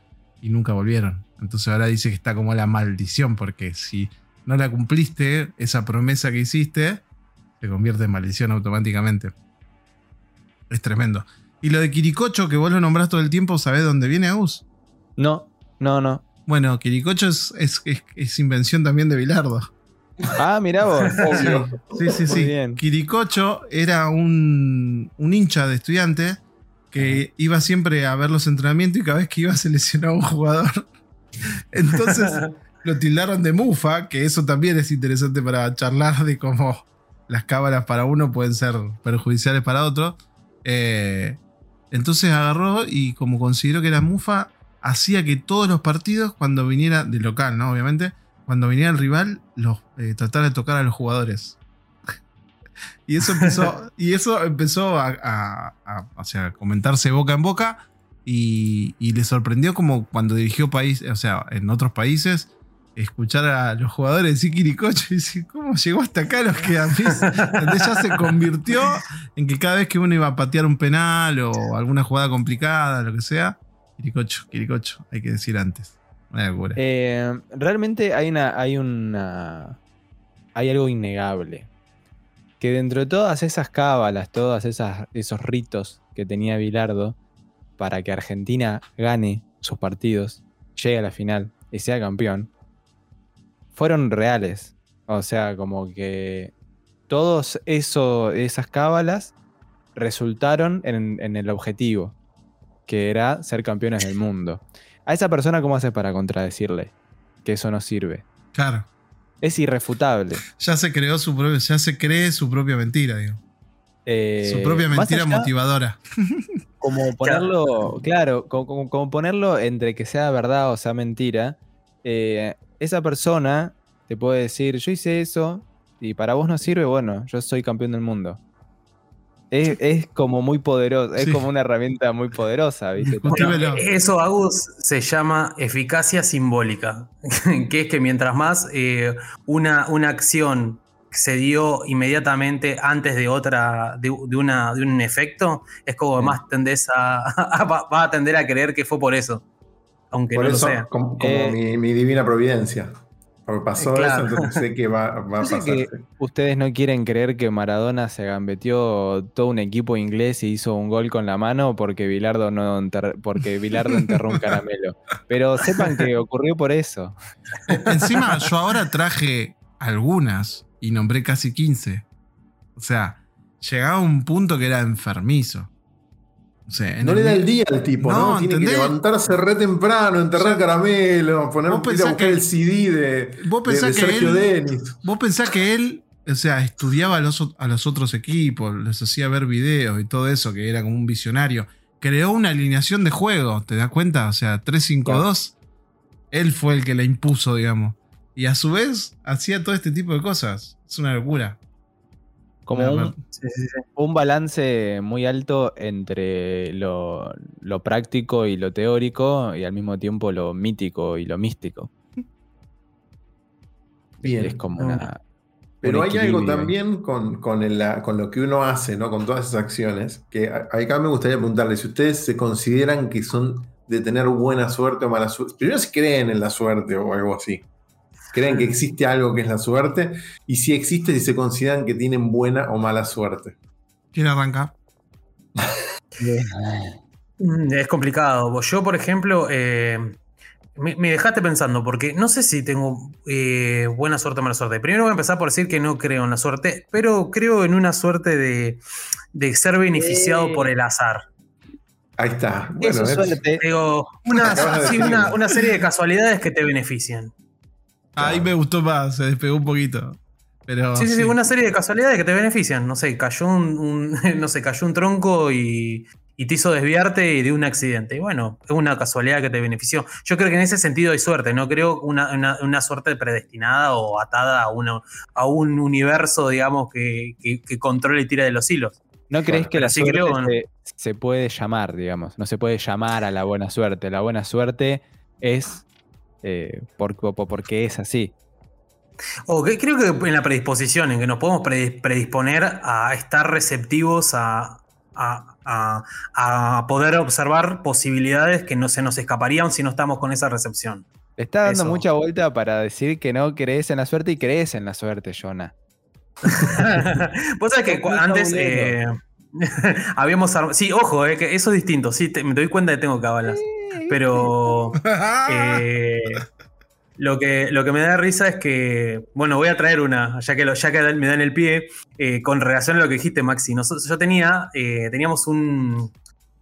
y nunca volvieron. Entonces ahora dice que está como la maldición, porque si no la cumpliste, esa promesa que hiciste, se convierte en maldición automáticamente. Es tremendo. Y lo de Quiricocho, que vos lo nombrás todo el tiempo, ¿sabés dónde viene Agus? No, no, no. Bueno, Quiricocho es, es- es- es invención también de Bilardo. Ah, mirá vos. Sí, sí, sí. bien. Quiricocho era un, un hincha de estudiante que iba siempre a ver los entrenamientos y cada vez que iba se lesionaba un jugador. Entonces lo tildaron de mufa, que eso también es interesante para charlar de cómo las cábalas para uno pueden ser perjudiciales para otro. Eh, entonces agarró y como consideró que era mufa, hacía que todos los partidos, cuando viniera, de local, ¿no? Obviamente, cuando viniera el rival, los eh, tratara de tocar a los jugadores. y eso empezó, y eso empezó a, o sea, comentarse boca en boca. Y, y le sorprendió como cuando dirigió país, o sea, en otros países, escuchar a los jugadores decir Quiricocho y decir, ¿cómo llegó hasta acá los que a mí? Entonces ya se convirtió en que cada vez que uno iba a patear un penal o alguna jugada complicada, lo que sea, Quiricocho, Quiricocho, hay que decir antes. Una. Eh, realmente hay una. hay una. hay algo innegable. Que dentro de todas esas cábalas, todos esos ritos que tenía Bilardo para que Argentina gane sus partidos, llegue a la final y sea campeón, fueron reales. O sea, como que todos esas cábalas resultaron en el objetivo, que era ser campeones del mundo. A esa persona, ¿cómo haces para contradecirle que eso no sirve? Claro. Es irrefutable. Ya se creó su propio, ya se cree su propia mentira, digo. Eh, su propia mentira allá, motivadora. Como ponerlo, claro, como, como- como ponerlo entre que sea verdad o sea mentira. eh, esa persona te puede decir, yo hice eso y para vos no sirve, bueno, yo soy campeón del mundo. Es, es como muy poderoso, es Sí. como una herramienta muy poderosa, ¿viste? Eso, Agus, se llama eficacia simbólica, que es que mientras más eh, una, una acción se dio inmediatamente antes de otra, de, de una, de un efecto, es como Sí. más tendés a, va, va a tender a creer que fue por eso, aunque Por no eso, lo sea. como, como Eh, mi, mi divina providencia. Porque pasó Eh, claro. eso, entonces sé que va, va a pasar. ustedes no quieren creer que Maradona se gambeteó todo un equipo inglés y hizo un gol con la mano porque Bilardo no enter- porque Bilardo enterró un caramelo. Pero sepan que ocurrió por eso. Encima, yo ahora traje algunas y nombré casi 15. O sea, llegaba a un punto que era enfermizo. No le da el día al tipo, No, ¿no? Tiene ¿entendés? que levantarse re temprano, enterrar caramelo, poner ir a buscar el CD de, Vos de- de Sergio Denis. Vos pensás que él, o sea, estudiaba a los, a los otros equipos, les hacía ver videos y todo eso, que era como un visionario. Creó una alineación de juego, ¿te das cuenta? O sea, 3-5-2. Él fue el que la impuso, digamos. Y a su vez, hacía todo este tipo de cosas. Es una locura. Como un, Sí, sí, sí. un balance muy alto entre lo, lo práctico y lo teórico y al mismo tiempo lo mítico y lo místico. Bien. Es como Ah. una... Pero un hay algo también con, con, el- con lo que uno hace, ¿no? Con todas esas acciones, que acá me gustaría preguntarle si ustedes se consideran que son de tener buena suerte o mala suerte. Primero si creen en la suerte o algo así. ¿Creen que existe algo que es la suerte? Y si existe, si se consideran que tienen buena o mala suerte. ¿Quién arranca? Mm, Es complicado. Yo, por ejemplo, eh, me, me dejaste pensando, porque no sé si tengo eh, buena suerte o mala suerte. Primero voy a empezar por decir que no creo en la suerte, pero creo en una suerte de, de ser beneficiado Eh. por el azar. Ahí está. Bueno, Eso es. Digo, sí, una, una serie de casualidades que te benefician. Ahí me gustó más, se despegó un poquito. Pero Sí, sí, sí, una serie de casualidades que te benefician. No sé, cayó un, un- no sé, cayó un tronco y, y te hizo desviarte de un accidente. Y bueno, es una casualidad que te benefició. Yo creo que en ese sentido hay suerte, no creo una, una- una suerte predestinada o atada a, una, a un universo, digamos, que, que, que controla y tira de los hilos. ¿No crees Bueno, que la sí suerte creo, se puede llamar, digamos? No se puede llamar a la buena suerte. La buena suerte es eh, por- por- porque es así. O que creo que en la predisposición, en que nos podemos predis- predisponer a estar receptivos a, a- a- a poder observar posibilidades que no se nos escaparían si no estamos con esa recepción. Le está dando Eso. mucha vuelta para decir que no crees en la suerte y crees en la suerte, Jonah. Vos sabés que antes eh, habíamos armado. Sí, ojo, eh, que eso es distinto. Sí, te- me doy cuenta que tengo cábalas. Pero eh, lo, que, lo que me da risa es que. Bueno, voy a traer una, ya que, lo- ya que me dan el pie. eh, con relación a lo que dijiste, Maxi. Nosotros, yo tenía. eh, teníamos un.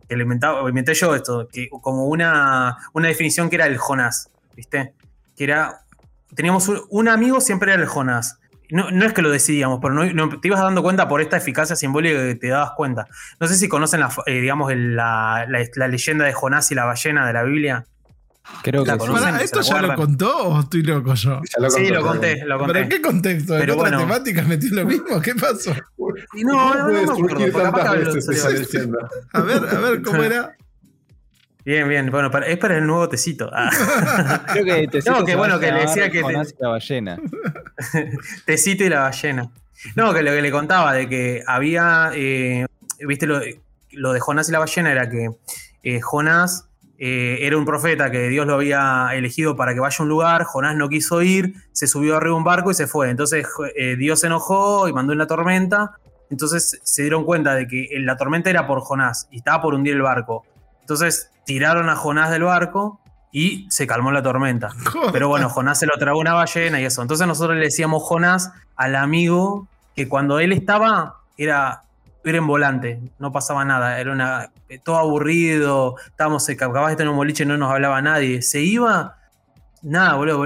Que lo inventaba- inventé yo esto. Que, como una, una definición que era el Jonás. ¿Viste? Que era. Teníamos un, un amigo, siempre era el Jonás. No, no es que lo decidíamos, pero no, no- te ibas dando cuenta por esta eficacia simbólica que te dabas cuenta. No sé si conocen la, eh, digamos, el- la, la- la leyenda de Jonás y la ballena de la Biblia. Creo La que sí. conocen. Pará, ¿Se ¿Esto ya lo contó o estoy loco yo? Sí, contó, lo conté, lo conté. ¿Pero en qué contexto? ¿En Pero otra bueno. temática metí lo mismo? ¿Qué pasó? Y no, no, no me acuerdo, veces? A ver, a ver, ¿cómo era? Bien, bien. Bueno, para- es para el nuevo tecito. Ah, Creo que te No, que bueno, que le decía que te- la ballena. tecito y la ballena. No, que lo que le contaba de que había. eh, Viste, lo, lo de Jonás y la ballena era que eh, Jonás eh, era un profeta que Dios lo había elegido para que vaya a un lugar. Jonás no quiso ir, se subió arriba de un barco y se fue. Entonces Dios se enojó y mandó una tormenta. Entonces se dieron cuenta de que la tormenta era por Jonás y estaba por hundir el barco. Entonces tiraron a Jonás del barco y se calmó la tormenta. Pero bueno, Jonás se lo tragó una ballena y eso. Entonces nosotros le decíamos Jonás al amigo que cuando él estaba era, era en volante, no pasaba nada, era una, todo aburrido, estábamos capaz de tener un boliche, no nos hablaba nadie. Se iba, nada, boludo,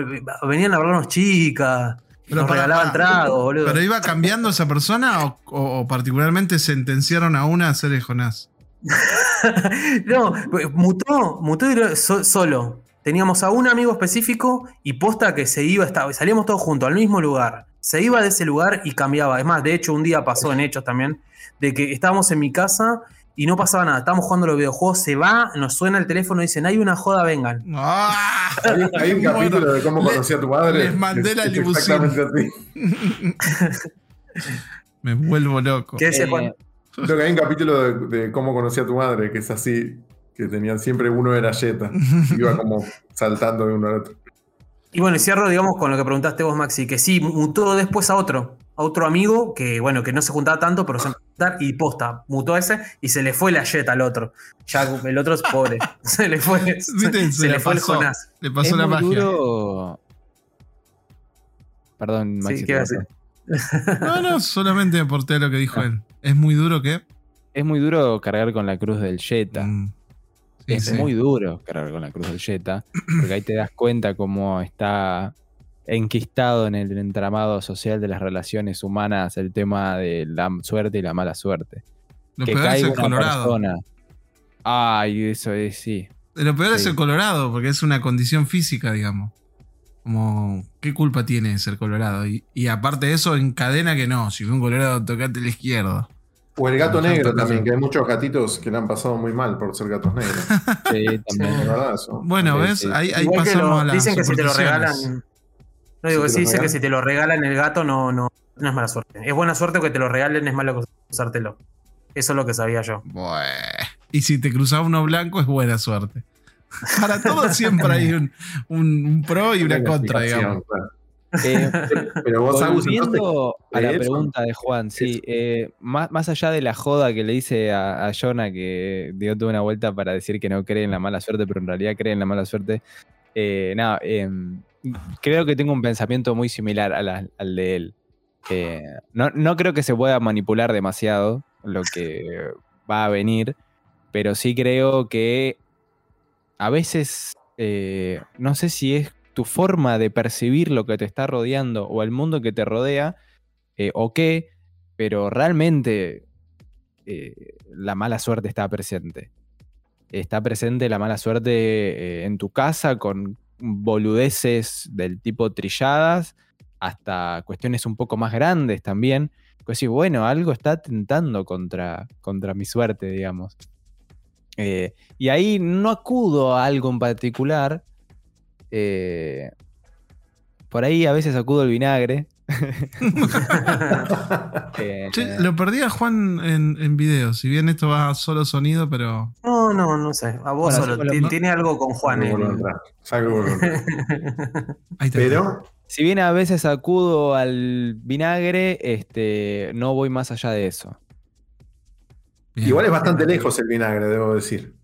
venían a hablarnos chicas, Pero nos regalaban tragos, boludo. ¿Pero iba cambiando esa persona o, o- o particularmente sentenciaron a una a ser el Jonás? no, mutó, mutó y so- solo. Teníamos a un amigo específico y posta que se iba, estaba, salíamos todos juntos al mismo lugar. Se iba de ese lugar y cambiaba. Es más, de hecho, un día pasó en hechos también, de que estábamos en mi casa y no pasaba nada. Estábamos jugando los videojuegos, se va, nos suena el teléfono y dicen, hay una joda, vengan. ¡Ah! Hay, un Bueno, capítulo de cómo conocí a tu madre. les mandé la limusina. Me vuelvo loco. ¿Qué Eh? Creo que hay un capítulo de, de cómo conocí a tu madre, que es así, que tenían siempre uno era Jetta. Iba como saltando de uno al otro. Y bueno, y cierro, digamos, con lo que preguntaste vos, Maxi, que sí, mutó después a otro, a otro amigo que, bueno, que no se juntaba tanto, pero se empezó a juntar y posta, mutó a ese y se le fue la jet al otro. Ya el otro es pobre. se le fue, se, se le fue el pasó. Jonás. Le pasó es la magia. duro. Perdón, Sí, Maxi. ¿qué te iba a corté. decir? No, no, solamente aporté lo que dijo Ah. él. Es muy duro que. Es muy duro cargar con la cruz del Jetta. Mm. Sí, es sí. muy duro cargar con la cruz del Jetta. Porque ahí te das cuenta cómo está enquistado en el entramado social de las relaciones humanas el tema de la suerte y la mala suerte. Lo que peor es caiga el una Colorado. persona. Ay, eso es, sí. Lo peor es el Colorado, porque es una condición física, digamos. Como, ¿qué culpa tiene ser Colorado? Y, y aparte de eso, encadena que no. Si fue un Colorado, tocate la izquierda. O el gato negro también, que hay muchos gatitos que le han pasado muy mal por ser gatos negros. Sí, Es también. verdad eso. Bueno, Sí, ¿ves? sí. Ahí, ahí Igual que pasamos lo- a las dicen que si te lo regalan. No digo Si que sí, dice que si te lo regalan el gato no, no, no es mala suerte. Es buena suerte que te lo regalen, es malo usártelo. Eso es lo que sabía yo. Bueh. Y si te cruzaba uno blanco, es buena suerte. Para todo siempre hay un, un- un pro y una contra, digamos. claro. Eh, Pero vos, Volviendo a la pregunta de Juan, sí, eh, más, más allá de la joda que le hice a, a Jonah, que dio toda una vuelta para decir que no cree en la mala suerte, pero en realidad cree en la mala suerte, eh, nada, em, creo que tengo un pensamiento muy similar a la- al de él. No, no creo que se pueda manipular demasiado lo que va a venir, pero sí creo que a veces, no sé si es tu forma de percibir lo que te está rodeando o el mundo que te rodea, eh, o qué, pero realmente eh, la mala suerte está presente. Está presente la mala suerte eh, en tu casa con boludeces del tipo trilladas hasta cuestiones un poco más grandes también. Pues sí, bueno, algo está tentando contra, contra mi suerte, digamos. Y ahí no acudo a algo en particular. Eh, por ahí a veces acudo al vinagre. Eh, Che, lo perdí a Juan en, en video. Si bien esto va solo sonido, pero. No, no, no sé. A vos Bueno, solo. lo- Tiene algo con Juan. Saco el- por entrar, saco por entrar. Ahí está. Pero si bien a veces acudo al vinagre, este, no voy más allá de eso. Bien. igual es bastante lejos el vinagre, debo decir.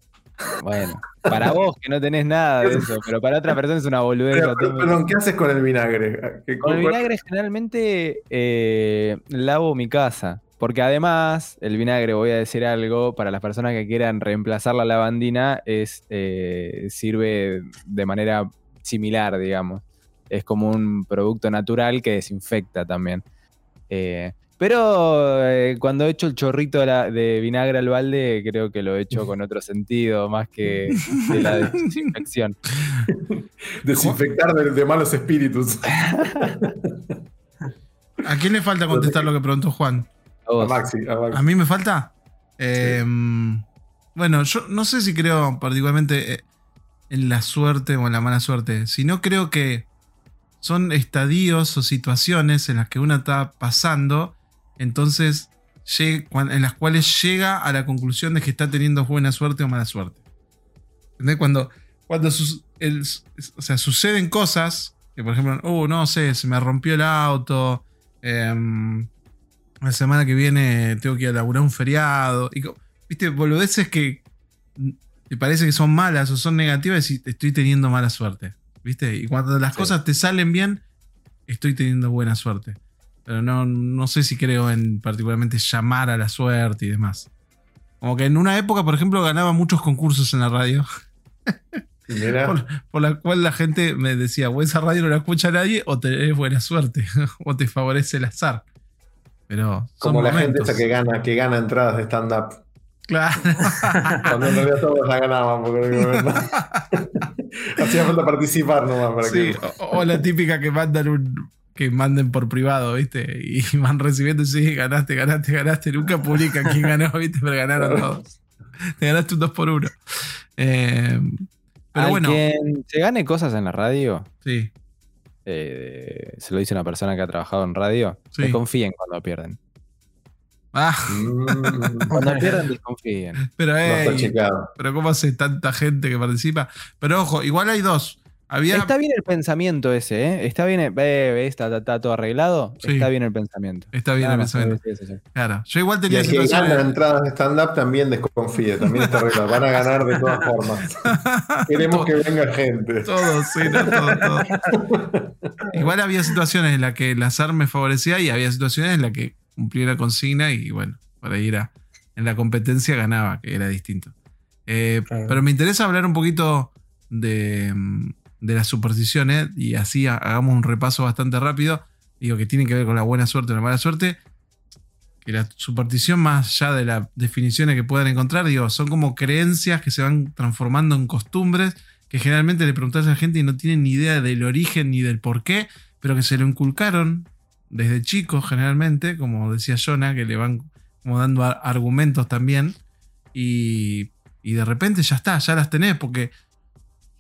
Bueno, para vos que no tenés nada de eso, pero para otra persona es una boludez. Pero, perdón, ¿qué haces con el vinagre? ¿Qué- Con el vinagre generalmente eh, lavo mi casa. Porque además, el vinagre, voy a decir algo, para las personas que quieran reemplazar la lavandina, es, eh, sirve de manera similar, digamos. Es como un producto natural que desinfecta también. Eh, pero eh, cuando he hecho el chorrito de, la- de vinagre al balde, creo que lo he hecho con otro sentido, más que de la desinfección. Desinfectar de, de malos espíritus. ¿A quién le falta contestar lo que preguntó Juan? A. Maxi, a Maxi. ¿A mí me falta? Eh, Bueno, yo no sé si creo particularmente eh, en la suerte o en la mala suerte, sino creo que son estadios o situaciones en las que uno está pasando, entonces en las cuales llega a la conclusión de que está teniendo buena suerte o mala suerte. ¿Entendés? Cuando, cuando sus- el- o sea, suceden cosas, que por ejemplo, oh, no sé, se me rompió el auto, em, la semana que viene tengo que ir a laburar un feriado. Y, Viste, boludeces que te parece que son malas o son negativas y estoy teniendo mala suerte. ¿Viste? Y cuando las Sí. cosas te salen bien, estoy teniendo buena suerte. Pero no, no sé si creo en particularmente llamar a la suerte y demás. Como que en una época, por ejemplo, ganaba muchos concursos en la radio. Por, por la cual la gente me decía, o esa radio no la escucha nadie, o tenés buena suerte, o te favorece el azar. Pero Como la gente esa que gana, que gana entradas de stand-up. Claro. Cuando en realidad todos la ganaban. Porque Hacía falta participar nomás para Sí, que. o, o la típica que mandan un. Que manden por privado, ¿viste? Y van recibiendo, sí, ganaste, ganaste, ganaste. Nunca publican quién ganó, ¿viste? Pero ganaron todos. Te ganaste un 2 por 1 Eh, pero Al bueno, quien se gane cosas en la radio, sí. eh, se lo dice una persona que ha trabajado en radio, Sí. desconfíen cuando pierden. Ah, Mm, Cuando pierden, desconfíen. pero no pero ¿cómo hace tanta gente que participa? Pero ojo, igual hay dos. Había. Está bien el pensamiento ese, ¿eh? Está bien, el- ve, está, está- está todo arreglado. Sí. Está bien el pensamiento. Está bien el pensamiento. sí, sí, sí. Claro. Yo igual Y tenía el que situaciones. entradas de stand-up también desconfíe, también está arreglado. Van a ganar de todas formas. Queremos que venga gente. Todo, sí, no, todo, todo. Igual había situaciones en las que el azar me favorecía y había situaciones en las que cumplía la consigna y bueno, por ahí era. En la competencia ganaba, que era distinto. Eh, Claro. Pero me interesa hablar un poquito de, mm, de las supersticiones y así ha- hagamos un repaso bastante rápido. Digo que tiene que ver con la buena suerte o la mala suerte. Que la superstición, más allá de las definiciones que puedan encontrar, digo, son como creencias que se van transformando en costumbres que generalmente le preguntas a la gente y no tienen ni idea del origen ni del por qué, pero que se lo inculcaron desde chicos generalmente, como decía Jonah, que le van como dando ar- argumentos también, y, y de repente ya está, ya las tenés, porque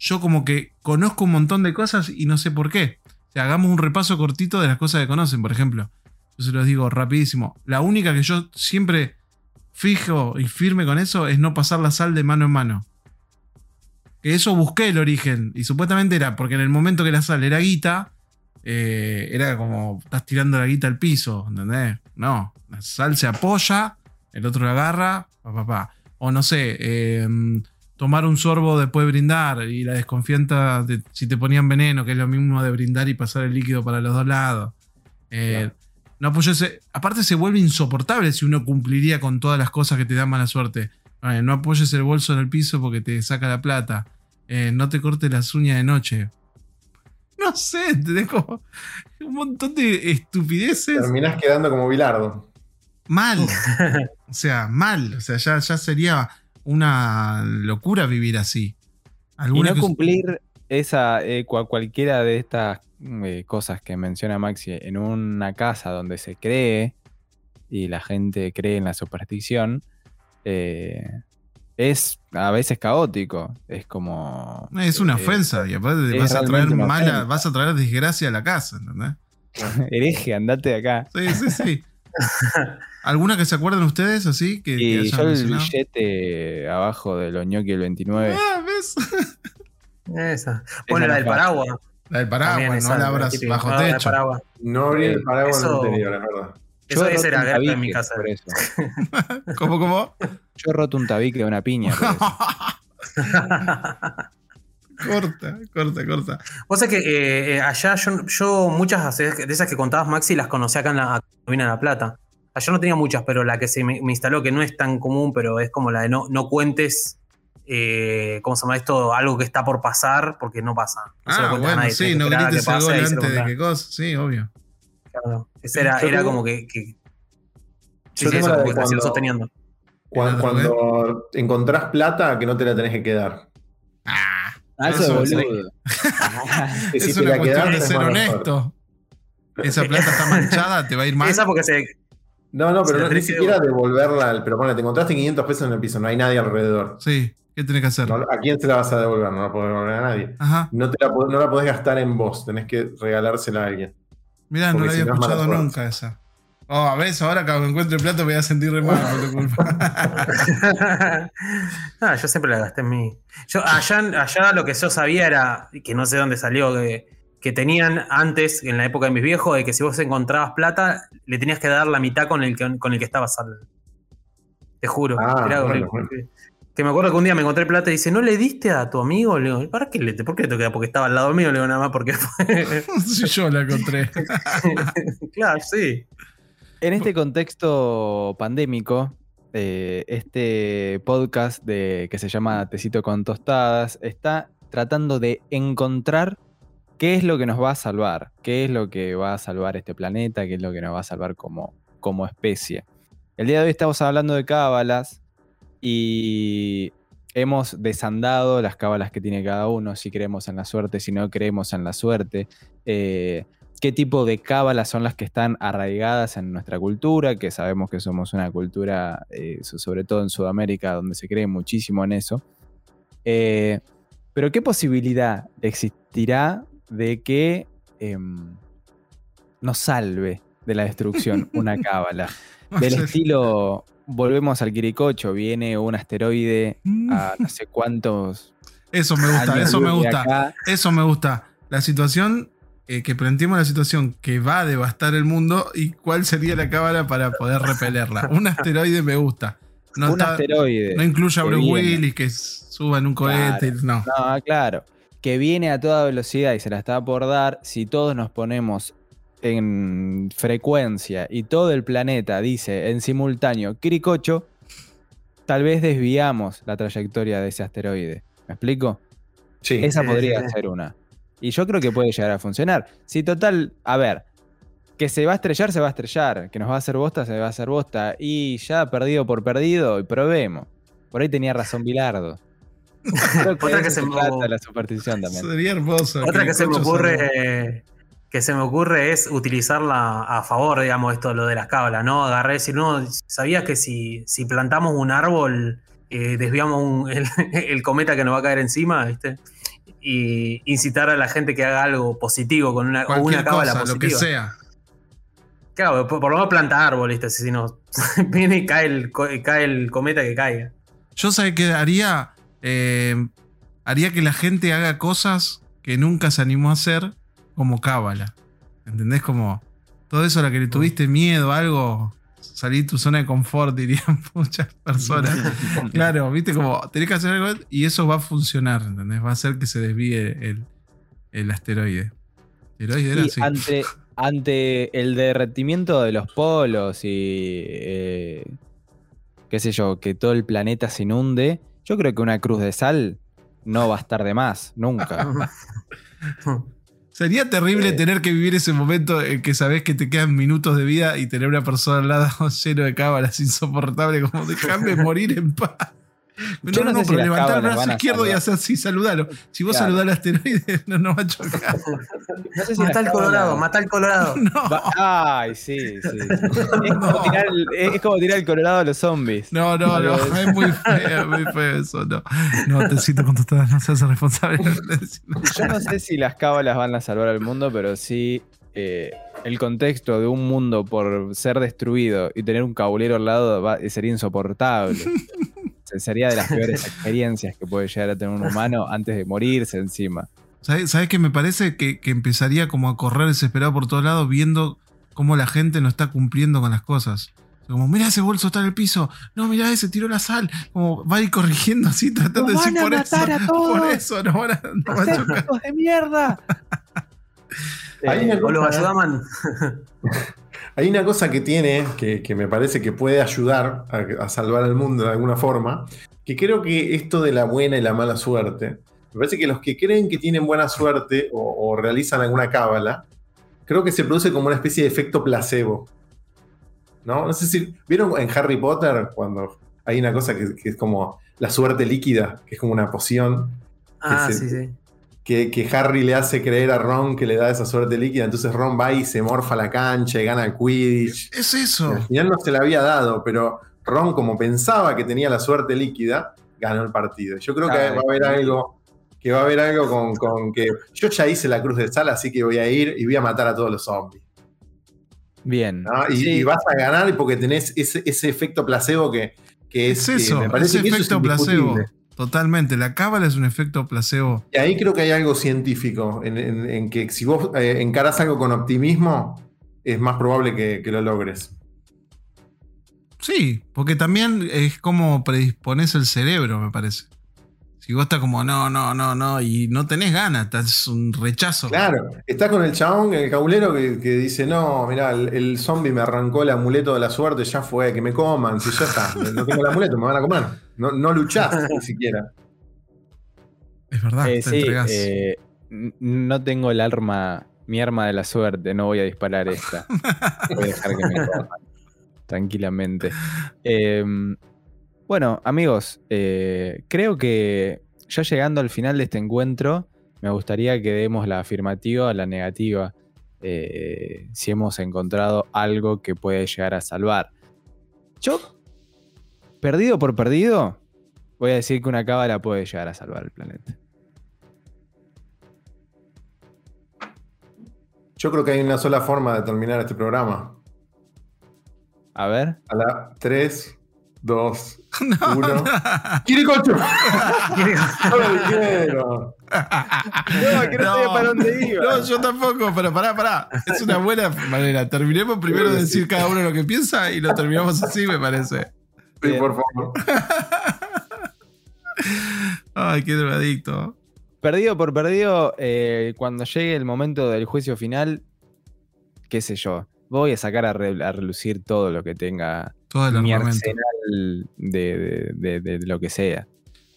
yo como que conozco un montón de cosas y no sé por qué. Hagamos un repaso cortito de las cosas que conocen, por ejemplo. Yo se los digo rapidísimo. La única que yo siempre fijo y firme con eso es no pasar la sal de mano en mano. Que eso busqué el origen. Y supuestamente era porque en el momento que la sal era guita, eh, era como estás tirando la guita al piso, ¿entendés? No, la sal se apoya, el otro la agarra, pa, pa, pa. O no sé, eh, tomar un sorbo después de brindar y la desconfianza de si te ponían veneno, que es lo mismo de brindar y pasar el líquido para los dos lados. Eh, No apoyes, aparte se vuelve insoportable si uno cumpliría con todas las cosas que te dan mala suerte. Eh, no apoyes el bolso en el piso porque te saca la plata. Eh, no te cortes las uñas de noche. No sé, tenés como un montón de estupideces. Terminás quedando como Bilardo. Mal. O sea, mal. O sea, ya, ya sería una locura vivir así. Y no cumplir esa, eh, cua- cualquiera de estas eh, cosas que menciona Maxi en una casa donde se cree y la gente cree en la superstición, eh, es a veces caótico. Es como. Es una eh, ofensa. Y aparte vas a traer mala, ofensa. vas a traer desgracia a la casa, ¿entendés? hereje, andate de acá. Sí, sí, sí. ¿Alguna que se acuerden ustedes así? Que, que Y hayan yo el mencionado? billete abajo de los ñoqui el 29. Ah, ¿ves? Esa. Bueno, Esa la no del paraguas. La del paraguas, no la abras bajo No, la del techo. No abrí el paraguas en el Eso- anterior, es verdad. Eso, roto era guerra en mi casa. por eso. ¿Cómo, cómo? Yo he roto un tabique de una piña. corta, corta, corta. Vos sabés que eh, eh, allá yo, yo muchas de esas que contabas, Maxi, las conocí acá en la acá en Vine a La Plata. Allá no tenía muchas, pero la que se me, me instaló, que no es tan común, pero es como la de no, no cuentes, eh, ¿cómo se llama esto? Algo que está por pasar, porque no pasa. No se lo Ah, cuentes a bueno, nadie, sí, no grites el gol antes de que cosa. Sí, obvio. Claro. Ese era, Yo era tengo- como que. que- sí, yo sí, tengo eso, la de cuando- sosteniendo. Cuando, ¿Era la cuando encontrás plata, que no te la tenés que quedar. Ah, eso Eso boludo. Que es si una cuestión de ser mejor. honesto. Esa plata está manchada, te va a ir mal. Esa porque se. No, no, pero no, ni siquiera devolverla. al- Pero bueno, te encontraste 500 pesos en el piso, no hay nadie alrededor. Sí, ¿qué tenés que hacer? No, ¿A quién se la vas a devolver? No la podés devolver a nadie. Ajá. No, te la, no la podés gastar en vos, tenés que regalársela a alguien. Mirá, no la si había escuchado nunca esa. Oh, a ver, ahora que encuentre plata me voy a sentir re mal por tu culpa. ah, yo siempre la gasté en mí. Yo, allá, allá lo que yo sabía era, que no sé dónde salió, que, que tenían antes, en la época de mis viejos, de que si vos encontrabas plata, le tenías que dar la mitad con el que, con el que estabas al. Te juro. Ah, Era bueno. Que me acuerdo que un día me encontré plata y dice, ¿no le diste a tu amigo? Le digo, ¿para qué le ¿Por qué le dar? Porque estaba al lado mío, le digo nada más porque fue. Sí, yo la encontré. claro, sí. En este contexto pandémico, eh, este podcast de, que se llama Tecito con Tostadas está tratando de encontrar qué es lo que nos va a salvar, qué es lo que va a salvar este planeta, qué es lo que nos va a salvar como, como especie. El día de hoy estamos hablando de cábalas y hemos desandado las cábalas que tiene cada uno, si creemos en la suerte, si no creemos en la suerte. eh, qué tipo de cábalas son las que están arraigadas en nuestra cultura, que sabemos que somos una cultura, eh, so- sobre todo en Sudamérica, donde se cree muchísimo en eso. Eh, pero ¿qué posibilidad existirá de que em, nos salve de la destrucción una cábala? Del estilo, volvemos al Quiricocho, viene un asteroide a no sé cuántos Eso me gusta, eso me gusta. acá. Eso me gusta. La situación, eh, que planteemos la situación que va a devastar el mundo y cuál sería la cámara para poder repelerla. Un asteroide me gusta. No, un está- asteroide. no incluye a Bruce. Willis que suba en un cohete. No. No, claro. Que viene a toda velocidad y se la está por dar. Si todos nos ponemos en frecuencia y todo el planeta dice en simultáneo Quiricocho, tal vez desviamos la trayectoria de ese asteroide. ¿Me explico? Sí. Esa podría ser una. Y yo creo que puede llegar a funcionar. Si total, a ver, que se va a estrellar, se va a estrellar. Que nos va a hacer bosta, se va a hacer bosta. Y ya perdido por perdido, y probemos. Por ahí tenía razón Bilardo. Creo que Otra que se me- trata la superstición también. Sería hermoso. Otra que se me ocurre eh, que se me ocurre es utilizarla a favor, digamos, esto, lo de las cábalas, ¿no? Agarré y decir, no, ¿sabías que si, si plantamos un árbol, eh, desviamos un- el, el cometa que nos va a caer encima, ¿viste? Y incitar a la gente que haga algo positivo con una, o una cábala cosa, lo que positiva. sea. Claro, por, por lo menos planta árbol, ¿viste? Si no, viene y cae el, cae el cometa que caiga. Yo sé que haría. eh, haría que la gente haga cosas que nunca se animó a hacer, como cábala. ¿Entendés? Como todo eso a lo que le tuviste miedo, algo. Salir de tu zona de confort, dirían muchas personas. claro, viste, como tenés que hacer algo y eso va a funcionar, ¿entendés? Va a hacer que se desvíe el, el asteroide. ¿Asteroide era Y así? ante, ante el derretimiento de los polos y eh, qué sé yo, que todo el planeta se inunde, yo creo que una cruz de sal no va a estar de más, nunca. Sería terrible Eh. tener que vivir ese momento en que sabes que te quedan minutos de vida y tener una persona al lado lleno de cábalas insoportable, como dejarme morir en paz. No, Yo no no, sé si pero levantar el brazo izquierdo y hacer así, saludalo. Si vos Claro. saludás al asteroide, no nos va a chocar. No sé si Mata al Colorado, mata al Colorado. Ay, sí, sí. sí. Es, como tirar el, es como tirar el colorado a los zombies. No, no, no, es muy feo, muy feo eso, no. No, te siento con todas, no seas responsable. Yo no sé si las cábalas van a salvar al mundo, pero sí eh, el contexto de un mundo por ser destruido y tener un cabulero al lado va- sería insoportable. Se- Sería de las peores experiencias que puede llegar a tener un humano antes de morirse encima. ¿Sabes, ¿Sabes qué me parece? Que, que empezaría como a correr desesperado por todos lados viendo cómo la gente no está cumpliendo con las cosas. Como, mira ese bolso está en el piso. No, mira ese, tiró la sal. Como va a ir corrigiendo así, tratando de ¡Nos decir van a por matar eso. a todos! Por eso nos van a, nos van a chocar. ¡Hijos de mierda! Hay Eh, una O los cosa-. Hay una cosa que tiene que, que me parece que puede ayudar a, a salvar al mundo de alguna forma, que creo que esto de la buena y la mala suerte, me parece que los que creen que tienen buena suerte o, o realizan alguna cábala, creo que se produce como una especie de efecto placebo. ¿No? No sé si vieron en Harry Potter cuando hay una cosa que, que es como la suerte líquida, que es como una poción Ah, sí, sí. Que, que Harry le hace creer a Ron que le da esa suerte líquida, entonces Ron va y se morfa la cancha y gana el Quidditch. Es Y eso. Al final no se la había dado, pero Ron, como pensaba que tenía la suerte líquida, ganó el partido. Yo creo que va a haber algo, que va a haber algo con, con que yo ya hice la cruz de sal, así que voy a ir y voy a matar a todos los zombies. Bien. ¿no? Y, Sí. y vas a ganar porque tenés ese, ese efecto placebo que, que es, Es que eso. me parece Ese que eso es efecto placebo. Totalmente. La cábala es un efecto placebo. Y ahí creo que hay algo científico, en, en- en que si vos eh, encarás algo con optimismo, es más probable que, que lo logres. Sí, porque también es como predispones el cerebro, me parece. Si vos estás como, no, no, no, no, y no tenés ganas, estás un rechazo. Claro, está con el chabón, el cabulero, que, que dice, no, mirá, el, el zombie me arrancó el amuleto de la suerte, ya fue, que me coman, si ya está, no tengo el amuleto, me van a comer. No, no luchás ni siquiera. Es verdad, Eh, te sí, entregás. eh, no tengo el arma, mi arma de la suerte, no voy a disparar esta. Voy a dejar que me coman tranquilamente. Eh, bueno, amigos, eh, creo que ya llegando al final de este encuentro, me gustaría que demos la afirmativa o la negativa. eh, si hemos encontrado algo que puede llegar a salvar. Yo, perdido por perdido, voy a decir que una cábala puede llegar a salvar el planeta. Yo creo que hay una sola forma de terminar este programa. A ver. A la 3, 2, No, 1. no. ¡Quiricocho! ¡No lo quiero! No, que no sabía para dónde iba. No, yo tampoco, pero pará, pará. Es una buena manera. Terminemos primero de decir cada uno lo que piensa y lo terminamos así, me parece. Sí, por favor. Ay, qué drogadicto. Perdido por perdido, eh, cuando llegue el momento del juicio final, qué sé yo, voy a sacar a, re- a relucir todo lo que tenga Todo el mi armamento. arsenal de, de- de- de lo que sea.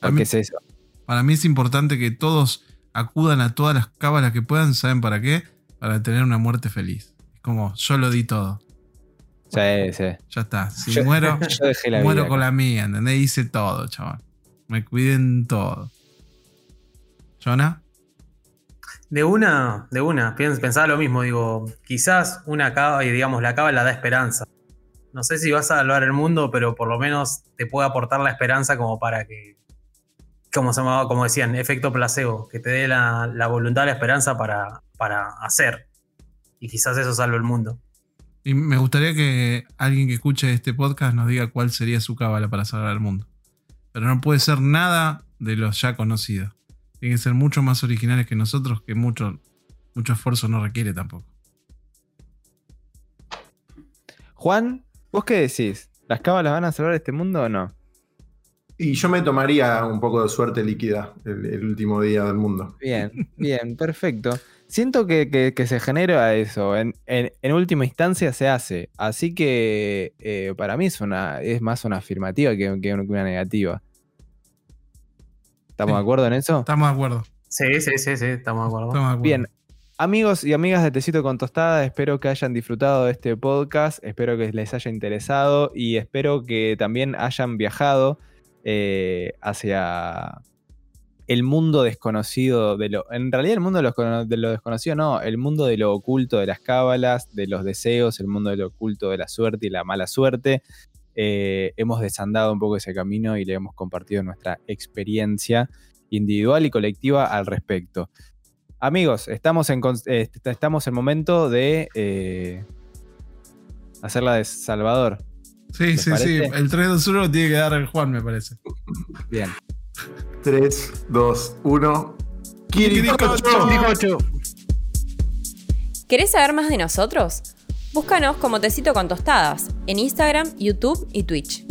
A ¿Por mí- qué es eso? Para mí es importante que todos acudan a todas las cábalas que puedan. ¿Saben para qué? Para tener una muerte feliz. Es como, yo lo di todo. Sí, sí. Ya está. Si Yo- muero, Yo dejé la muero vida con acá. la mía, ¿entendés? Hice todo, chaval. Me cuiden todo. ¿Jonah? De una, de una. Pensaba lo mismo, digo, quizás una cava, y digamos, la cava la da esperanza. No sé si vas a salvar el mundo, pero por lo menos te puede aportar la esperanza como para que, como se llamaba, como decían, efecto placebo, que te dé la, la voluntad, la esperanza para, para hacer. Y quizás eso salve el mundo. Y me gustaría que alguien que escuche este podcast nos diga cuál sería su cábala para salvar al mundo. Pero no puede ser nada de los ya conocidos. Tienen que ser mucho más originales que nosotros, que mucho, mucho esfuerzo no requiere tampoco. Juan, ¿vos qué decís? ¿Las cábalas van a salvar este mundo o no? Y yo me tomaría un poco de suerte líquida el, el último día del mundo. Bien, bien, perfecto. Siento que, que- que se genera eso. En, en- en última instancia se hace. Así que eh, para mí es, una, es más una afirmativa que, que una negativa. ¿Estamos Sí. de acuerdo en eso? Estamos de acuerdo. Sí, sí, sí, sí, estamos de acuerdo. Estamos de acuerdo. Bien. Amigos y amigas de Tecito con Tostada, espero que hayan disfrutado de este podcast, espero que les haya interesado y espero que también hayan viajado eh, hacia el mundo desconocido de lo. En realidad, el mundo de lo, de lo desconocido, no, el mundo de lo oculto de las cábalas, de los deseos, el mundo de lo oculto de la suerte y la mala suerte. Eh, hemos desandado un poco ese camino y le hemos compartido nuestra experiencia individual y colectiva al respecto. Amigos, estamos en, eh, estamos en momento de eh, hacer la de Salvador. Sí, ¿Les sí, sí. parece? El 3 2 1 lo tiene que dar el Juan, me parece. Bien. 3, 2, 1. Kirikocho. ¿Querés saber más de nosotros? Búscanos como Tecito con Tostadas en Instagram, YouTube y Twitch.